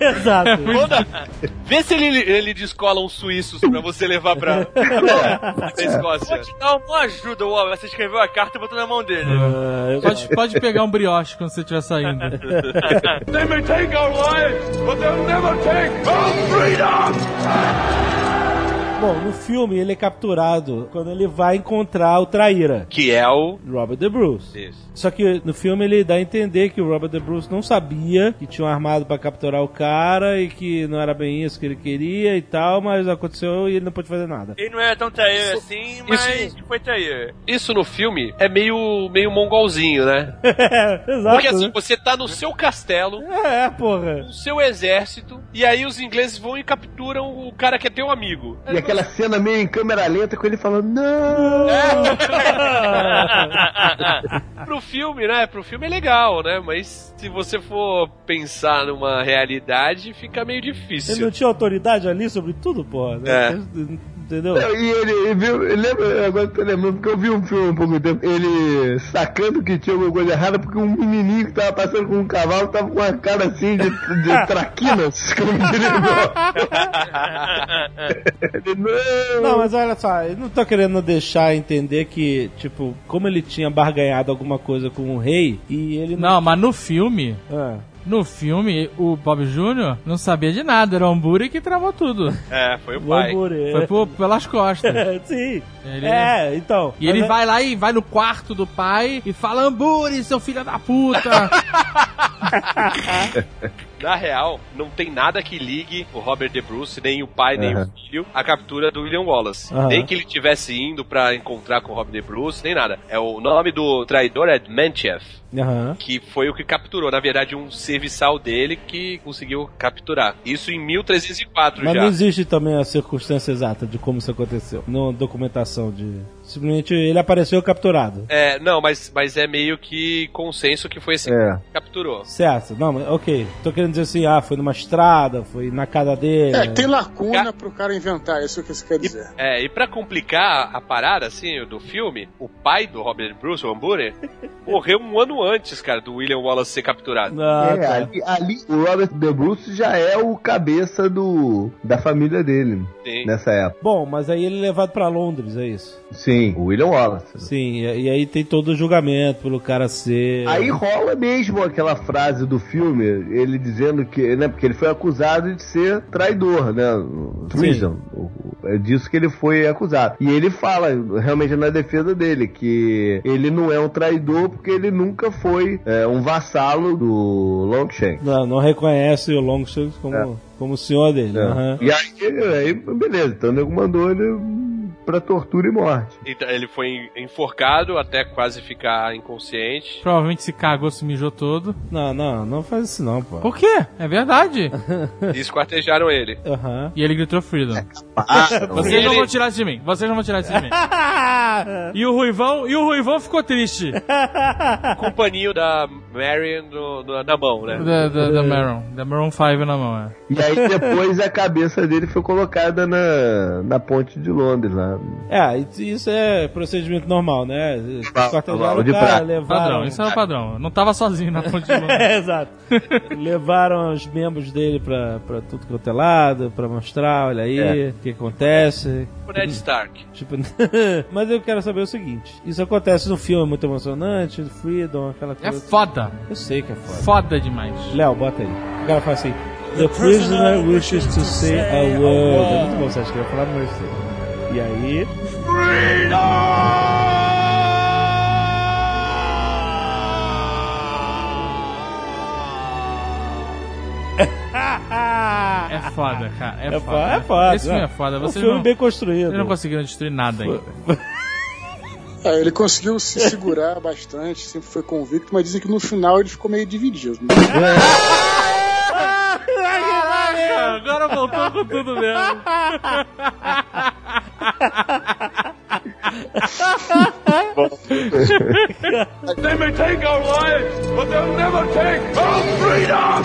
Exato. Manda- Vê se ele, ele descola uns suíços pra você levar pra, pra Escócia. Vou te dar uma ajuda, Wallace. Você escreveu a carta e botou na mão dele. Pode, pode pegar um brioche quando você estiver saindo. Take our lives, but they'll never take our freedom! Bom, no filme ele é capturado quando ele vai encontrar o traíra. Que é o. Robert The Bruce. Isso. Só que no filme ele dá a entender que o Robert The Bruce não sabia que tinham armado pra capturar o cara e que não era bem isso que ele queria e tal, mas aconteceu e ele não pôde fazer nada. Ele não era tão traíra assim, mas isso- foi traíra. Isso no filme é meio, meio mongolzinho, né? Exato. Porque assim, né? você tá no seu castelo, É, porra. no seu exército, e aí os ingleses vão e capturam o cara que é teu amigo. E aquela cena meio em câmera lenta com ele falando: Não! Pro filme, né? Pro filme é legal, né? Mas se você for pensar numa realidade, fica meio Ele difícil. não tinha autoridade ali sobre tudo, porra. né? É. Entendeu? Não, E ele, ele viu, ele lembra, agora eu tô lembrando, porque eu vi um filme há um pouco tempo, ele sacando que tinha alguma coisa errada, porque um menininho que tava passando com um cavalo tava com uma cara assim de, de traquinas, como ele não. Não, mas olha só, eu não tô querendo deixar entender que, tipo, como ele tinha barganhado alguma coisa com o rei e ele Não, mas no filme. Ah. No filme, o Bob Jr. não sabia de nada, era o Hambúrguer que travou tudo. É, foi o O pai. hambúrguer. Foi por- pelas costas. Sim. Ele- É, então. E ele Mas- vai lá e vai no quarto do pai e fala: Hambúrguer, seu filho da puta! Na real, não tem nada que ligue o Robert De Bruce, nem o pai, nem Aham. o filho, à captura do William Wallace. Aham. Nem que ele tivesse indo pra encontrar com o Robert De Bruce, nem nada. É o nome do traidor é Menchev. Aham. Que foi o que capturou. Na verdade, um serviçal dele que conseguiu capturar. Isso em 1304 Mas já. não existe também a circunstância exata de como isso aconteceu. Na documentação de. Simplesmente ele apareceu capturado. É, não, mas, mas é meio que consenso que foi assim É. que capturou. Certo, não, mas ok. Tô querendo dizer assim, ah, foi numa estrada, foi na casa dele. É, tem lacuna pro cara inventar, é isso que você quer dizer. É, e pra complicar a parada, assim, do filme, o pai do Robert Bruce, o Hambúrguer, morreu um ano antes, cara, do William Wallace ser capturado. Ah, É, tá. ali, ali o Robert De Bruce já é o cabeça do, da família dele Sim. nessa época. Bom, mas aí ele é levado pra Londres, é isso? Sim, o William Wallace. Sim, e, aí tem todo o julgamento pelo cara ser. Aí rola mesmo aquela frase do filme, ele dizendo que, né, porque ele foi acusado de ser traidor, né, treason, é disso que ele foi acusado. E ele fala, realmente na defesa dele, que ele não é um traidor porque ele nunca foi é, um vassalo do Longshanks. Não, não reconhece o Longshanks como, É. como o senhor dele. É. aham. E aí, aí, beleza, então o nego mandou ele pra tortura e morte. Então, ele foi enforcado até quase ficar inconsciente. Provavelmente se cagou, se mijou todo. Não, não, não faz isso não, pô. Por quê? É verdade. E esquartejaram ele. Aham. E ele gritou Freedom. Ah, Vocês não vão tirar isso de mim. Vocês não vão tirar isso de mim. E o Ruivão, e o Ruivão ficou triste. Com o paninho da Marion no- no- na mão, né? Da, da, da Maroon. Da Maroon 5 na mão, é. E aí depois a cabeça dele foi colocada na, na ponte de Londres lá. É, isso é procedimento normal, né? Cortajaram de o cara, prata. levaram... Padrão, isso é o padrão. Não tava sozinho na ponte de. É, exato. Levaram os membros dele pra, pra tudo quanto é lado, pra mostrar, olha aí, É. o que acontece. O Ned Stark. Tipo, mas eu quero saber o seguinte: isso acontece no filme, é muito emocionante, Freedom, aquela É coisa. foda. Eu sei que é foda. Foda demais. Léo, bota aí. O cara fala assim: The prisoner wishes to say a word. É muito bom, você acha que eu ia falar mercy. E aí. É foda, cara. É, É foda. foda, é foda. Esse filme é foda. É um Vocês filme não, bem construído. vocês não conseguiram destruir nada ainda. É, ele conseguiu se segurar bastante, sempre foi convicto, mas dizem que no final ele ficou meio dividido. né? Caraca, agora voltou com tudo mesmo. They may take our lives, but they'll never take our freedom!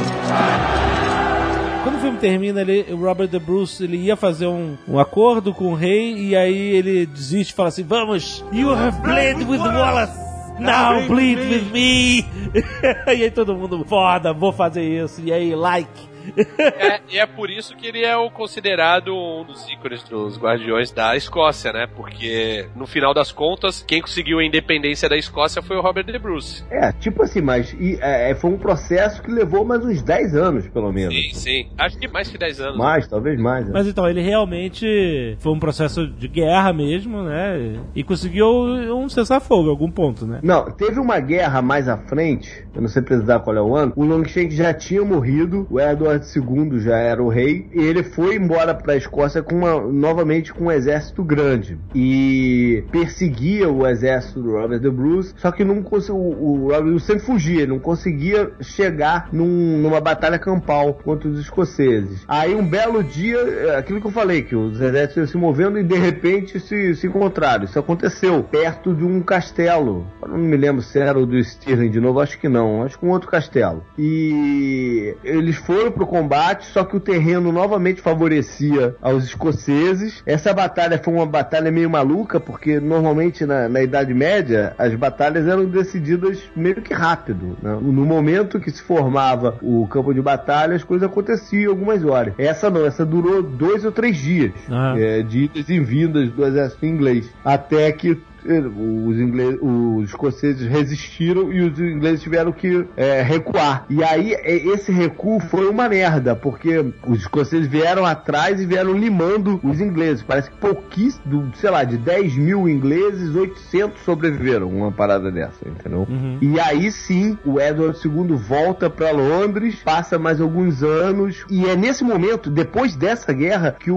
Quando o filme termina, ele, o Robert De Bruce ele ia fazer um, um acordo com o rei e aí ele desiste e fala assim: Vamos, you have bled with Wallace. Now bleed with me. e aí todo mundo, foda, vou fazer isso. E aí, like. É, e é por isso que ele é o considerado um dos ícones dos guardiões da Escócia, né? Porque, no final das contas, quem conseguiu a independência da Escócia foi o Robert De Bruce. É, tipo assim, mas e, é, foi um processo que levou mais uns 10 anos, pelo menos. Sim, sim. Acho que mais que 10 anos. Mais, talvez mais. né? Mas então, ele realmente foi um processo de guerra mesmo, né? E conseguiu um cessar-fogo em algum ponto, né? Não, teve uma guerra mais à frente, eu não sei precisar qual é o ano, o Longshank já tinha morrido, o Edward II já era o rei, e ele foi embora pra Escócia com uma, novamente com um exército grande. E perseguia o exército do Robert de Bruce, só que não conseguiu, o Robert de Bruce sempre fugia, não conseguia chegar num- numa batalha campal contra os escoceses. Aí um belo dia, é, aquilo que eu falei, que os exércitos se movendo e de repente se, se encontraram. Isso aconteceu perto de um castelo. Eu não me lembro se era o do Stirling de novo, acho que não, acho que um outro castelo. E eles foram pro combate, só que o terreno novamente favorecia aos escoceses. Essa batalha foi uma batalha meio maluca, porque normalmente na, na Idade Média as batalhas eram decididas meio que rápido. né? No momento que se formava o campo de batalha, as coisas aconteciam em algumas horas. Essa não, essa durou dois ou três dias Ah. é, de idas e vindas do exército inglês. Até que os, os escoceses resistiram e os ingleses tiveram que eh, recuar. E aí eh, esse recuo foi uma merda, porque os escoceses vieram atrás e vieram limando os ingleses. Parece que pouquíssimo, sei lá, de 10 mil ingleses, 800 sobreviveram, uma parada dessa, entendeu? E aí sim, o Edward II volta para Londres, passa mais alguns anos, e é nesse momento, depois dessa guerra, que o,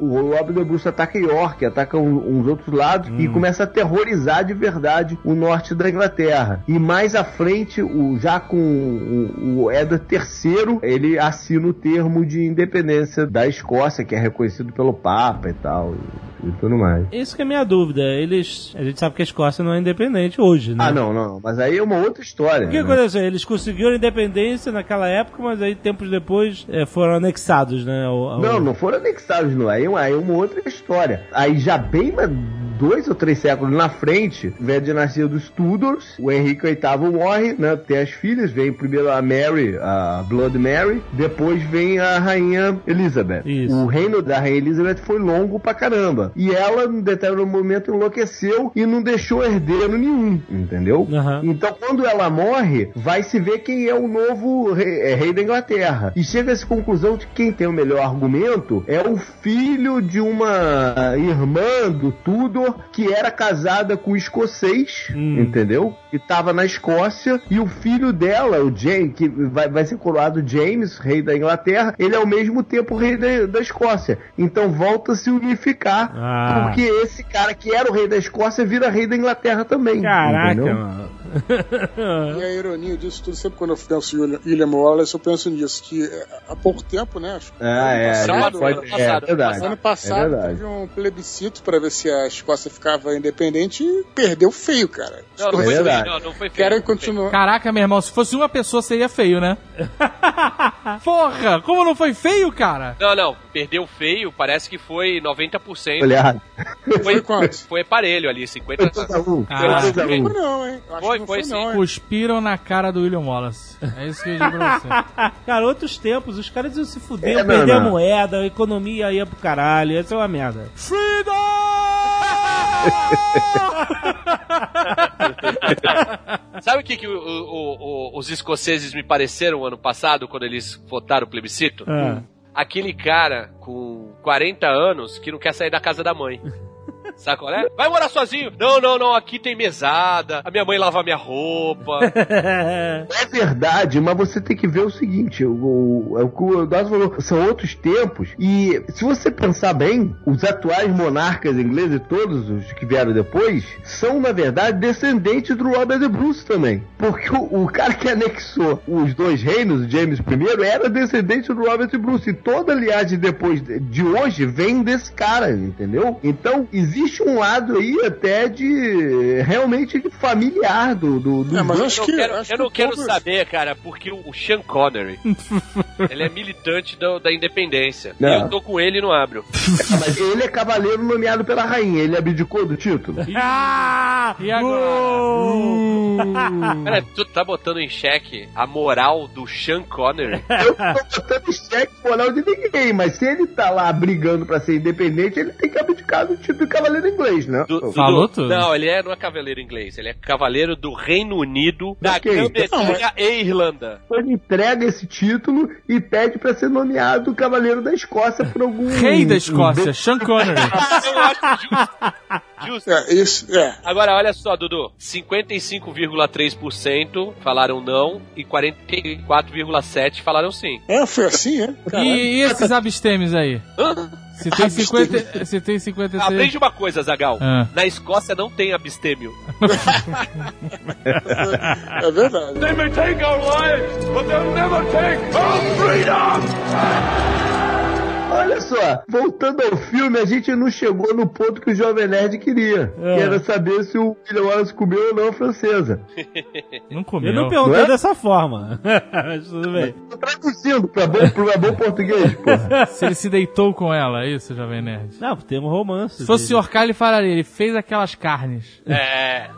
o Robert de Bruce ataca York, ataca um- uns outros lados e começa a terrorizar de verdade o norte da Inglaterra. E mais à frente, o, já com o, o Edward III, ele assina o termo de independência da Escócia, que é reconhecido pelo Papa e tal, e, tudo mais. Isso que é a minha dúvida. Eles. A gente sabe que a Escócia não é independente hoje, né? Ah, não, não, mas aí é uma outra história. O que né? aconteceu? Eles conseguiram a independência naquela época, mas aí tempos depois eh, foram anexados, né? ao- ao- Não, não foram anexados, não. Aí, é uma- aí é uma outra história. Aí já bem dois ou três séculos na frente, vem a dinastia dos Tudors, o Henrique VIII morre, né? Tem as filhas, vem primeiro a Mary, a Blood Mary, depois vem a rainha Elizabeth. Isso. O reino da rainha Elizabeth foi longo pra caramba. E ela, em determinado momento, enlouqueceu e não deixou herdeiro nenhum, entendeu? Aham. Então, quando ela morre, vai se ver quem é o novo rei, é, rei da Inglaterra. E chega a essa conclusão de que quem tem o melhor argumento é o filho de uma irmã do Tudor que era casada com um escocês, Hum. entendeu? E tava na Escócia, e o filho dela, o James, que vai, vai ser coroado James, rei da Inglaterra, ele é ao mesmo tempo rei da, da Escócia. Então volta a se unificar, Ah. Porque esse cara que era o rei da Escócia vira rei da Inglaterra também. Caraca, entendeu? mano. E a ironia disso tudo, sempre quando eu penso em William, William Wallace, eu penso nisso, que eh, há pouco tempo, né? Acho que Ah, é, ano passado, pode- ano é passado, verdade. ano passado É verdade. teve um plebiscito pra ver se a Escócia ficava independente e perdeu feio, cara. Não, não É foi verdade. feio, não, não foi feio. Querem continuar. Caraca, meu irmão, se fosse uma pessoa seria feio, né? Porra, como não foi feio, cara? Não, não, perdeu feio, parece que foi 90%. Olha errado. Foi, quanto? foi aparelho ali, 50 Foi 2 a 1. Ah, Foi 2 a Não 1. foi não, hein? Eu acho Foi, que não foi não? Cuspiram na cara do William Wallace. É isso que eu digo pra você. Cara, outros tempos, os caras iam se fuder, É, perder a moeda, a economia ia pro caralho, isso é uma merda. Sabe o que, que o- o- o- os escoceses me pareceram ano passado, quando eles votaram o plebiscito? Ah. Aquele cara com 40 anos que não quer sair da casa da mãe. Sabe qual é? Vai morar sozinho. Não, não, não, aqui tem mesada, a minha mãe lava minha roupa. É verdade, mas você tem que ver o seguinte: o, o, é o que o Dawson falou, são outros tempos, e se você pensar bem, os atuais monarcas ingleses, todos os que vieram depois, são, na verdade, descendentes do Robert de Bruce também. Porque o, o cara que anexou os dois reinos, James I, era descendente do Robert de Bruce, e toda a linhagem depois de- de hoje vem desse cara, entendeu? Então, existe um lado aí até de realmente de familiar do, do, do É, mas Eu acho não que. quero, acho eu não que quero saber, cara, porque o Sean Connery, ele é militante da, da independência. Não. Eu tô com ele e não abro. Mas ele é cavaleiro nomeado pela rainha, ele abdicou do título? Ah! E agora? Cara, tu tá botando em xeque a moral do Sean Connery? Eu não tô botando em xeque moral de ninguém, mas se ele tá lá brigando pra ser independente, ele tem que abdicar do título de cavaleiro inglês, né? Do- do- Falou tudo? Não, ele é, não é cavaleiro inglês, ele é cavaleiro do Reino Unido, da Ok. Grã-Bretanha e Irlanda. Ele entrega esse título e pede pra ser nomeado cavaleiro da Escócia por algum... Rei da Escócia, Sean Connery. Eu acho justo. Justo. É, isso, é. Agora, olha só, Dudu. 55,3% falaram não e 44,7% falaram sim. É, foi assim, é? E, e esses abstêmios aí? Se tem, 50, se tem 53... Aprende uma coisa, Zagal. Ah. Na Escócia não tem abstêmio. É verdade. They may take our lives, but they'll never take our freedom! Olha só, voltando ao filme, a gente não chegou no ponto que o Jovem Nerd queria. É. Que era saber se o William Wallace comeu ou não a francesa. Não comeu. Ele não perguntou Não é? dessa forma. Mas tudo bem. Tô traduzindo pra bom, pra bom português, porra. Se ele se deitou com ela, é isso, Jovem Nerd? Não, tem um romance. Se fosse o. Sr. Kyle, ele falaria, ele fez aquelas carnes. É.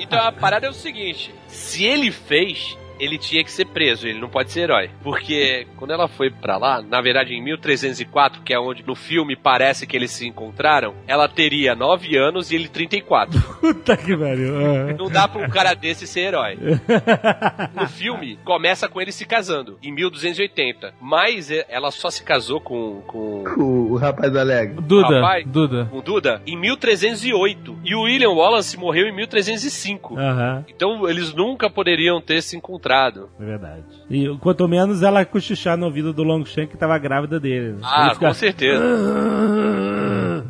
Então a parada é o seguinte: se ele fez. Ele tinha que ser preso, ele não pode ser herói. Porque quando ela foi pra lá, na verdade em 1304, que é onde no filme parece que eles se encontraram, ela teria 9 anos e ele 34. Puta que pariu. Ah. Não dá pra um cara desse ser herói. No filme, começa com ele se casando, em 1280. Mas é, ela só se casou com, com, O, o rapaz alegre. Duda, Rapaz. Duda. com Duda em 1308. E o William Wallace morreu em 1305. Aham, Então eles nunca poderiam ter se encontrado. É verdade. E quanto menos ela cochichar no ouvido do Longshank que tava grávida dele. né? Ah, fica- com certeza.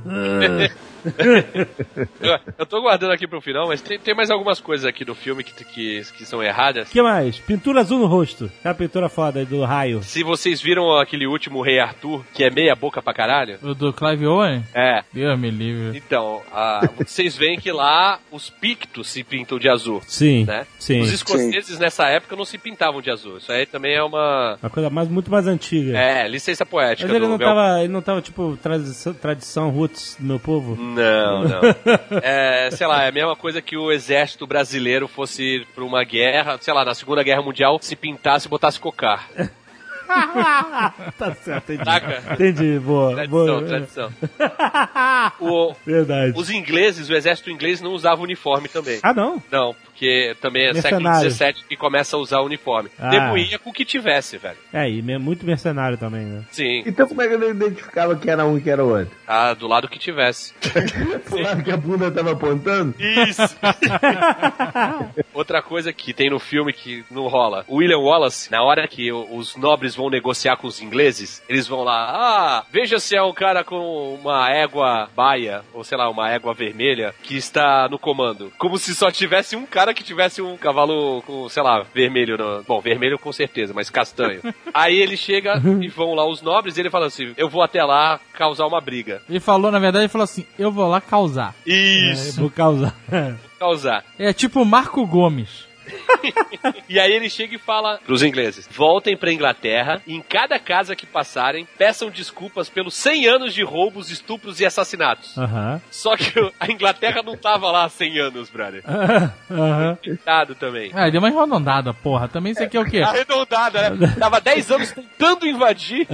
eu, eu tô guardando aqui pro final, mas tem, tem mais algumas coisas aqui do filme que, que, que são erradas. O que mais? Pintura azul no rosto. Aquela pintura foda aí do raio. Se vocês viram aquele último Rei Arthur, que é meia boca pra caralho, O do Clive Owen? é. Deus me livre. Então, ah, vocês veem que lá os pictos se pintam de azul. Sim, Né? sim. Os escoceses nessa época não se pintavam de azul. Isso aí também é uma. Uma coisa mais, muito mais antiga. É, licença poética Mas ele do não, tava, ele não tava, tipo, tradição, tradição roots do meu povo? Não, não. É, sei lá, é a mesma coisa que o exército brasileiro fosse pra uma guerra, sei lá, na Segunda Guerra Mundial, se pintasse e botasse cocar. tá certo, entendi. Saca? Entendi, boa. Tradição, boa. tradição. O- Verdade. os ingleses, o exército inglês não usava uniforme também. Ah, não? Não, porque também é século. XVII que começa a usar uniforme. Ah. Nego ia com o que tivesse, velho. É, e muito mercenário também, né? Sim, Então como é que ele identificava que era um e que era o outro? ah, do lado que tivesse. Pro lado que a bunda tava apontando? Isso! Outra coisa que tem no filme que não rola. O William Wallace, na hora que o- os nobres vão negociar com os ingleses, eles vão lá, ah, veja se é um cara com uma égua baia, ou sei lá, uma égua vermelha, que está no comando. Como se só tivesse um cara que tivesse um cavalo com, sei lá, vermelho. No... Bom, vermelho com certeza, mas castanho. Aí ele chega e vão lá os nobres e ele fala assim, eu vou até lá causar uma briga. Ele falou, na verdade, ele falou assim: eu vou lá causar. Isso, Vou causar. causar. É tipo Marco Gomes. E aí ele chega e fala pros ingleses: voltem pra Inglaterra e em cada casa que passarem, peçam desculpas pelos 100 anos de roubos, estupros e assassinatos. Só que a Inglaterra não tava lá há 100 anos, brother. Coitado também. Ah, deu uma arredondada, porra. Também isso aqui é o quê? Arredondada, né? Tava 10 anos tentando invadir.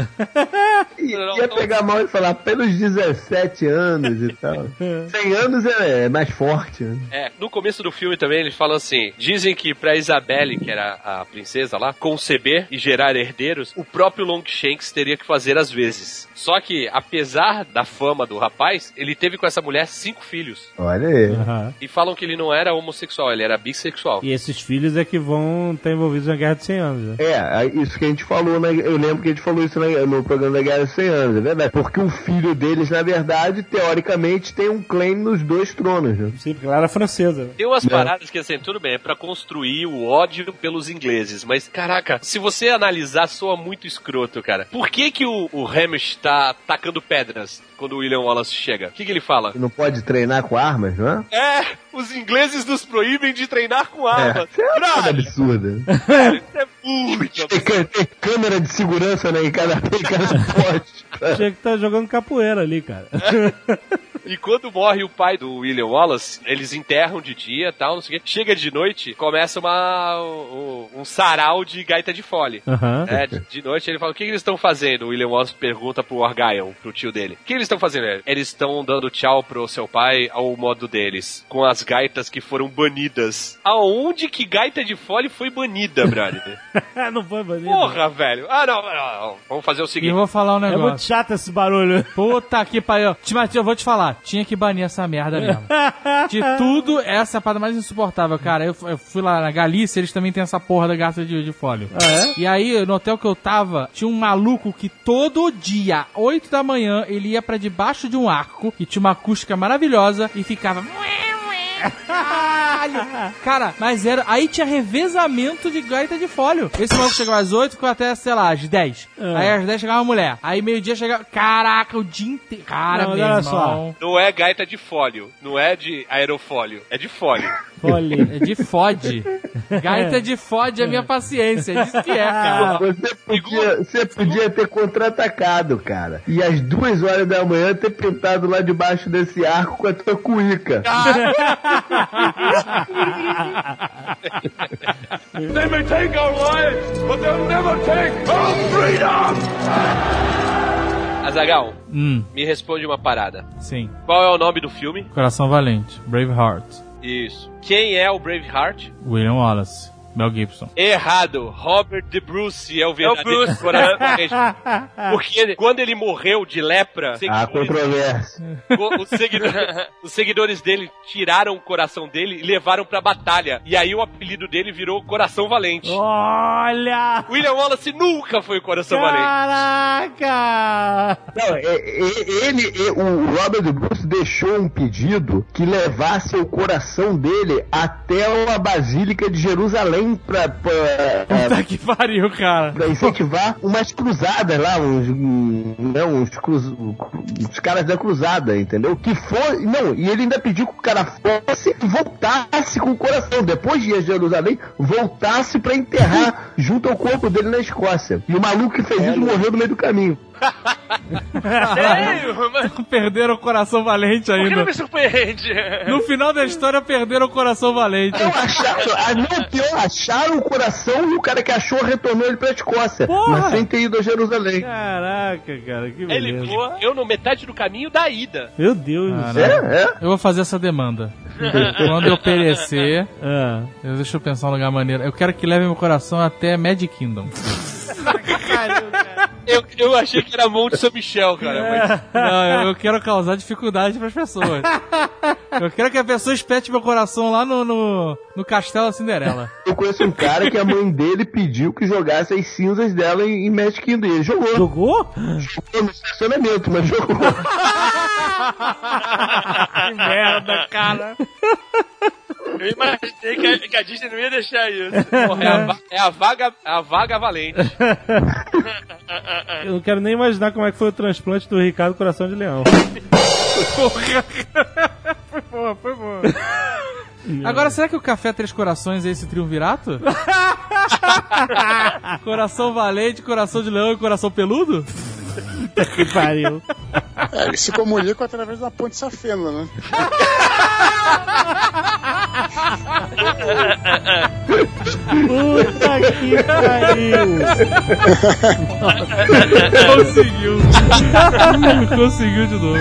I- Ia pegar mal e falar pelos 17 anos e tal. 100 anos é, é mais forte. né? É, no começo do filme também eles falam assim: dizem que pra Isabelle, que era a princesa lá, conceber e gerar herdeiros, o próprio Longshanks teria que fazer às vezes. Só que, apesar da fama do rapaz, ele teve com essa mulher cinco filhos. Olha aí. Aham. E falam que ele não era homossexual, ele era bissexual. E esses filhos é que vão estar envolvidos na Guerra de 100 anos, né? É, aí isso que a gente falou, né? eu lembro que a gente falou isso no programa da Guerra dos 100 Anos, é verdade. Porque o filho deles, na verdade, teoricamente, tem um claim nos dois tronos. Né? Sim, porque ela era francesa. né? Tem umas É. paradas que, assim, tudo bem, é pra construir o ódio pelos ingleses, mas, caraca, se você analisar, soa muito escroto, cara. Por que que o, o Hamish tá tacando pedras quando o William Wallace chega? O que que ele fala? Não pode treinar com armas, não é? É, os ingleses nos proíbem de treinar com armas. Isso é uma coisa absurda. é muito Tem, absurdo. ca- tem câmera de segurança né, em cada, em cada poste. Tinha que estar jogando capoeira ali, cara. E quando morre o pai do William Wallace, eles enterram de dia tal, não sei o quê. Chega de noite, começa uma, um, um sarau de gaita de fole. Aham. É, de, de noite ele fala, o que, que eles estão fazendo? O William Wallace pergunta pro Argyle, pro tio dele. O que eles estão fazendo? Eles estão dando tchau pro seu pai ao modo deles, com as gaitas que foram banidas. Aonde que gaita de fole foi banida, brother? não foi banido. Porra, velho. Ah, não, não, não. Vamos fazer o seguinte. eu vou falar um É negócio. muito chato esse barulho. Puta que pariu. Mas eu vou te falar, tinha que banir essa merda mesmo. De tudo, essa é a parada mais insuportável, cara. Eu, eu fui lá na Galícia, eles também têm essa porra da gata de, de fólio. Ah, é? E aí, no hotel que eu tava, tinha um maluco que todo dia, 8 da manhã, ele ia pra debaixo de um arco, e tinha uma acústica maravilhosa, e ficava... Caralho! Cara, mas era. Aí tinha revezamento de gaita de fólio. Esse maluco chegava às 8 ficou até, sei lá, às 10. É. Aí às 10 chegava a mulher. Aí meio-dia chegava. Caraca, o dia inteiro. Cara, Não, meu olha irmão. Não é gaita de fólio, não é de aerofólio, é de fólio. Fole. É de fode. Gaita de fode a minha paciência. É disso que é, cara. Você podia, você podia ter contra-atacado, cara. E às duas horas da manhã ter pintado lá debaixo desse arco com a tua cuíca. They may take our lives, but they'll never take our freedom! Azagal, Hum, me responde uma parada. sim. Qual é o nome do filme? Coração Valente. Braveheart. Isso. Quem é o Braveheart? William Wallace. Mel Gibson. Errado. Robert De Bruce é o verdadeiro Bruce. coração valente. Porque ele- quando ele morreu de lepra, seguidores, controvérsia. o- os, seguidores, os seguidores dele tiraram o coração dele e levaram pra batalha. E aí o apelido dele virou Coração Valente. Olha! William Wallace nunca foi o Coração Valente. Caraca! Não, é- é- ele, é- o Robert Bruce deixou um pedido que levasse o coração dele até a Basílica de Jerusalém pra, pra, Puta que pariu, cara. pra incentivar umas cruzadas lá, uns, um, né, uns, cruz, uns caras da cruzada, entendeu? Que foi. Não, e ele ainda pediu que o cara fosse e voltasse com o coração. Depois de ir a Jerusalém, voltasse pra enterrar junto ao corpo dele na Escócia. E o maluco que fez isso morreu no meio do caminho. Sério? Mas Perderam o coração valente por que não ainda. me surpreende? No final da história, perderam o coração valente. Eu acharam, ah, não, pior, acharam o coração e o cara que achou retornou ele pra Escócia. Porra! Mas sem ter ido a Jerusalém. Caraca, cara, que Ele beleza. eu no metade do caminho da ida. Meu Deus do Caraca. céu. É, é. Eu vou fazer essa demanda. Quando eu perecer, Ah. eu- deixa eu pensar um lugar maneiro. Eu quero que leve meu coração até Magic Kingdom. Eu, eu achei que era Monte São Michel, cara. Mas... Não, eu, eu quero causar dificuldade pras pessoas. Eu quero que a pessoa espete meu coração lá no, no, no Castelo da Cinderela. Eu conheço um cara que a mãe dele pediu que jogasse as cinzas dela em, em Magic Kingdom. Ele jogou. Jogou? Jogou no estacionamento, mas jogou. que merda, cara. Eu imaginei que a, que a Disney não ia deixar isso. Porra, é, a, é a vaga, é a vaga valente. Eu não quero nem imaginar como é que foi o transplante do Ricardo Coração de Leão. Porra. Foi boa, foi boa. Agora, será que o Café Três Corações é esse triunvirato? coração valente, coração de leão e coração peludo? Que pariu. É, eles se comunicam através da ponte safena, né? Puta que pariu. Conseguiu. Conseguiu de novo.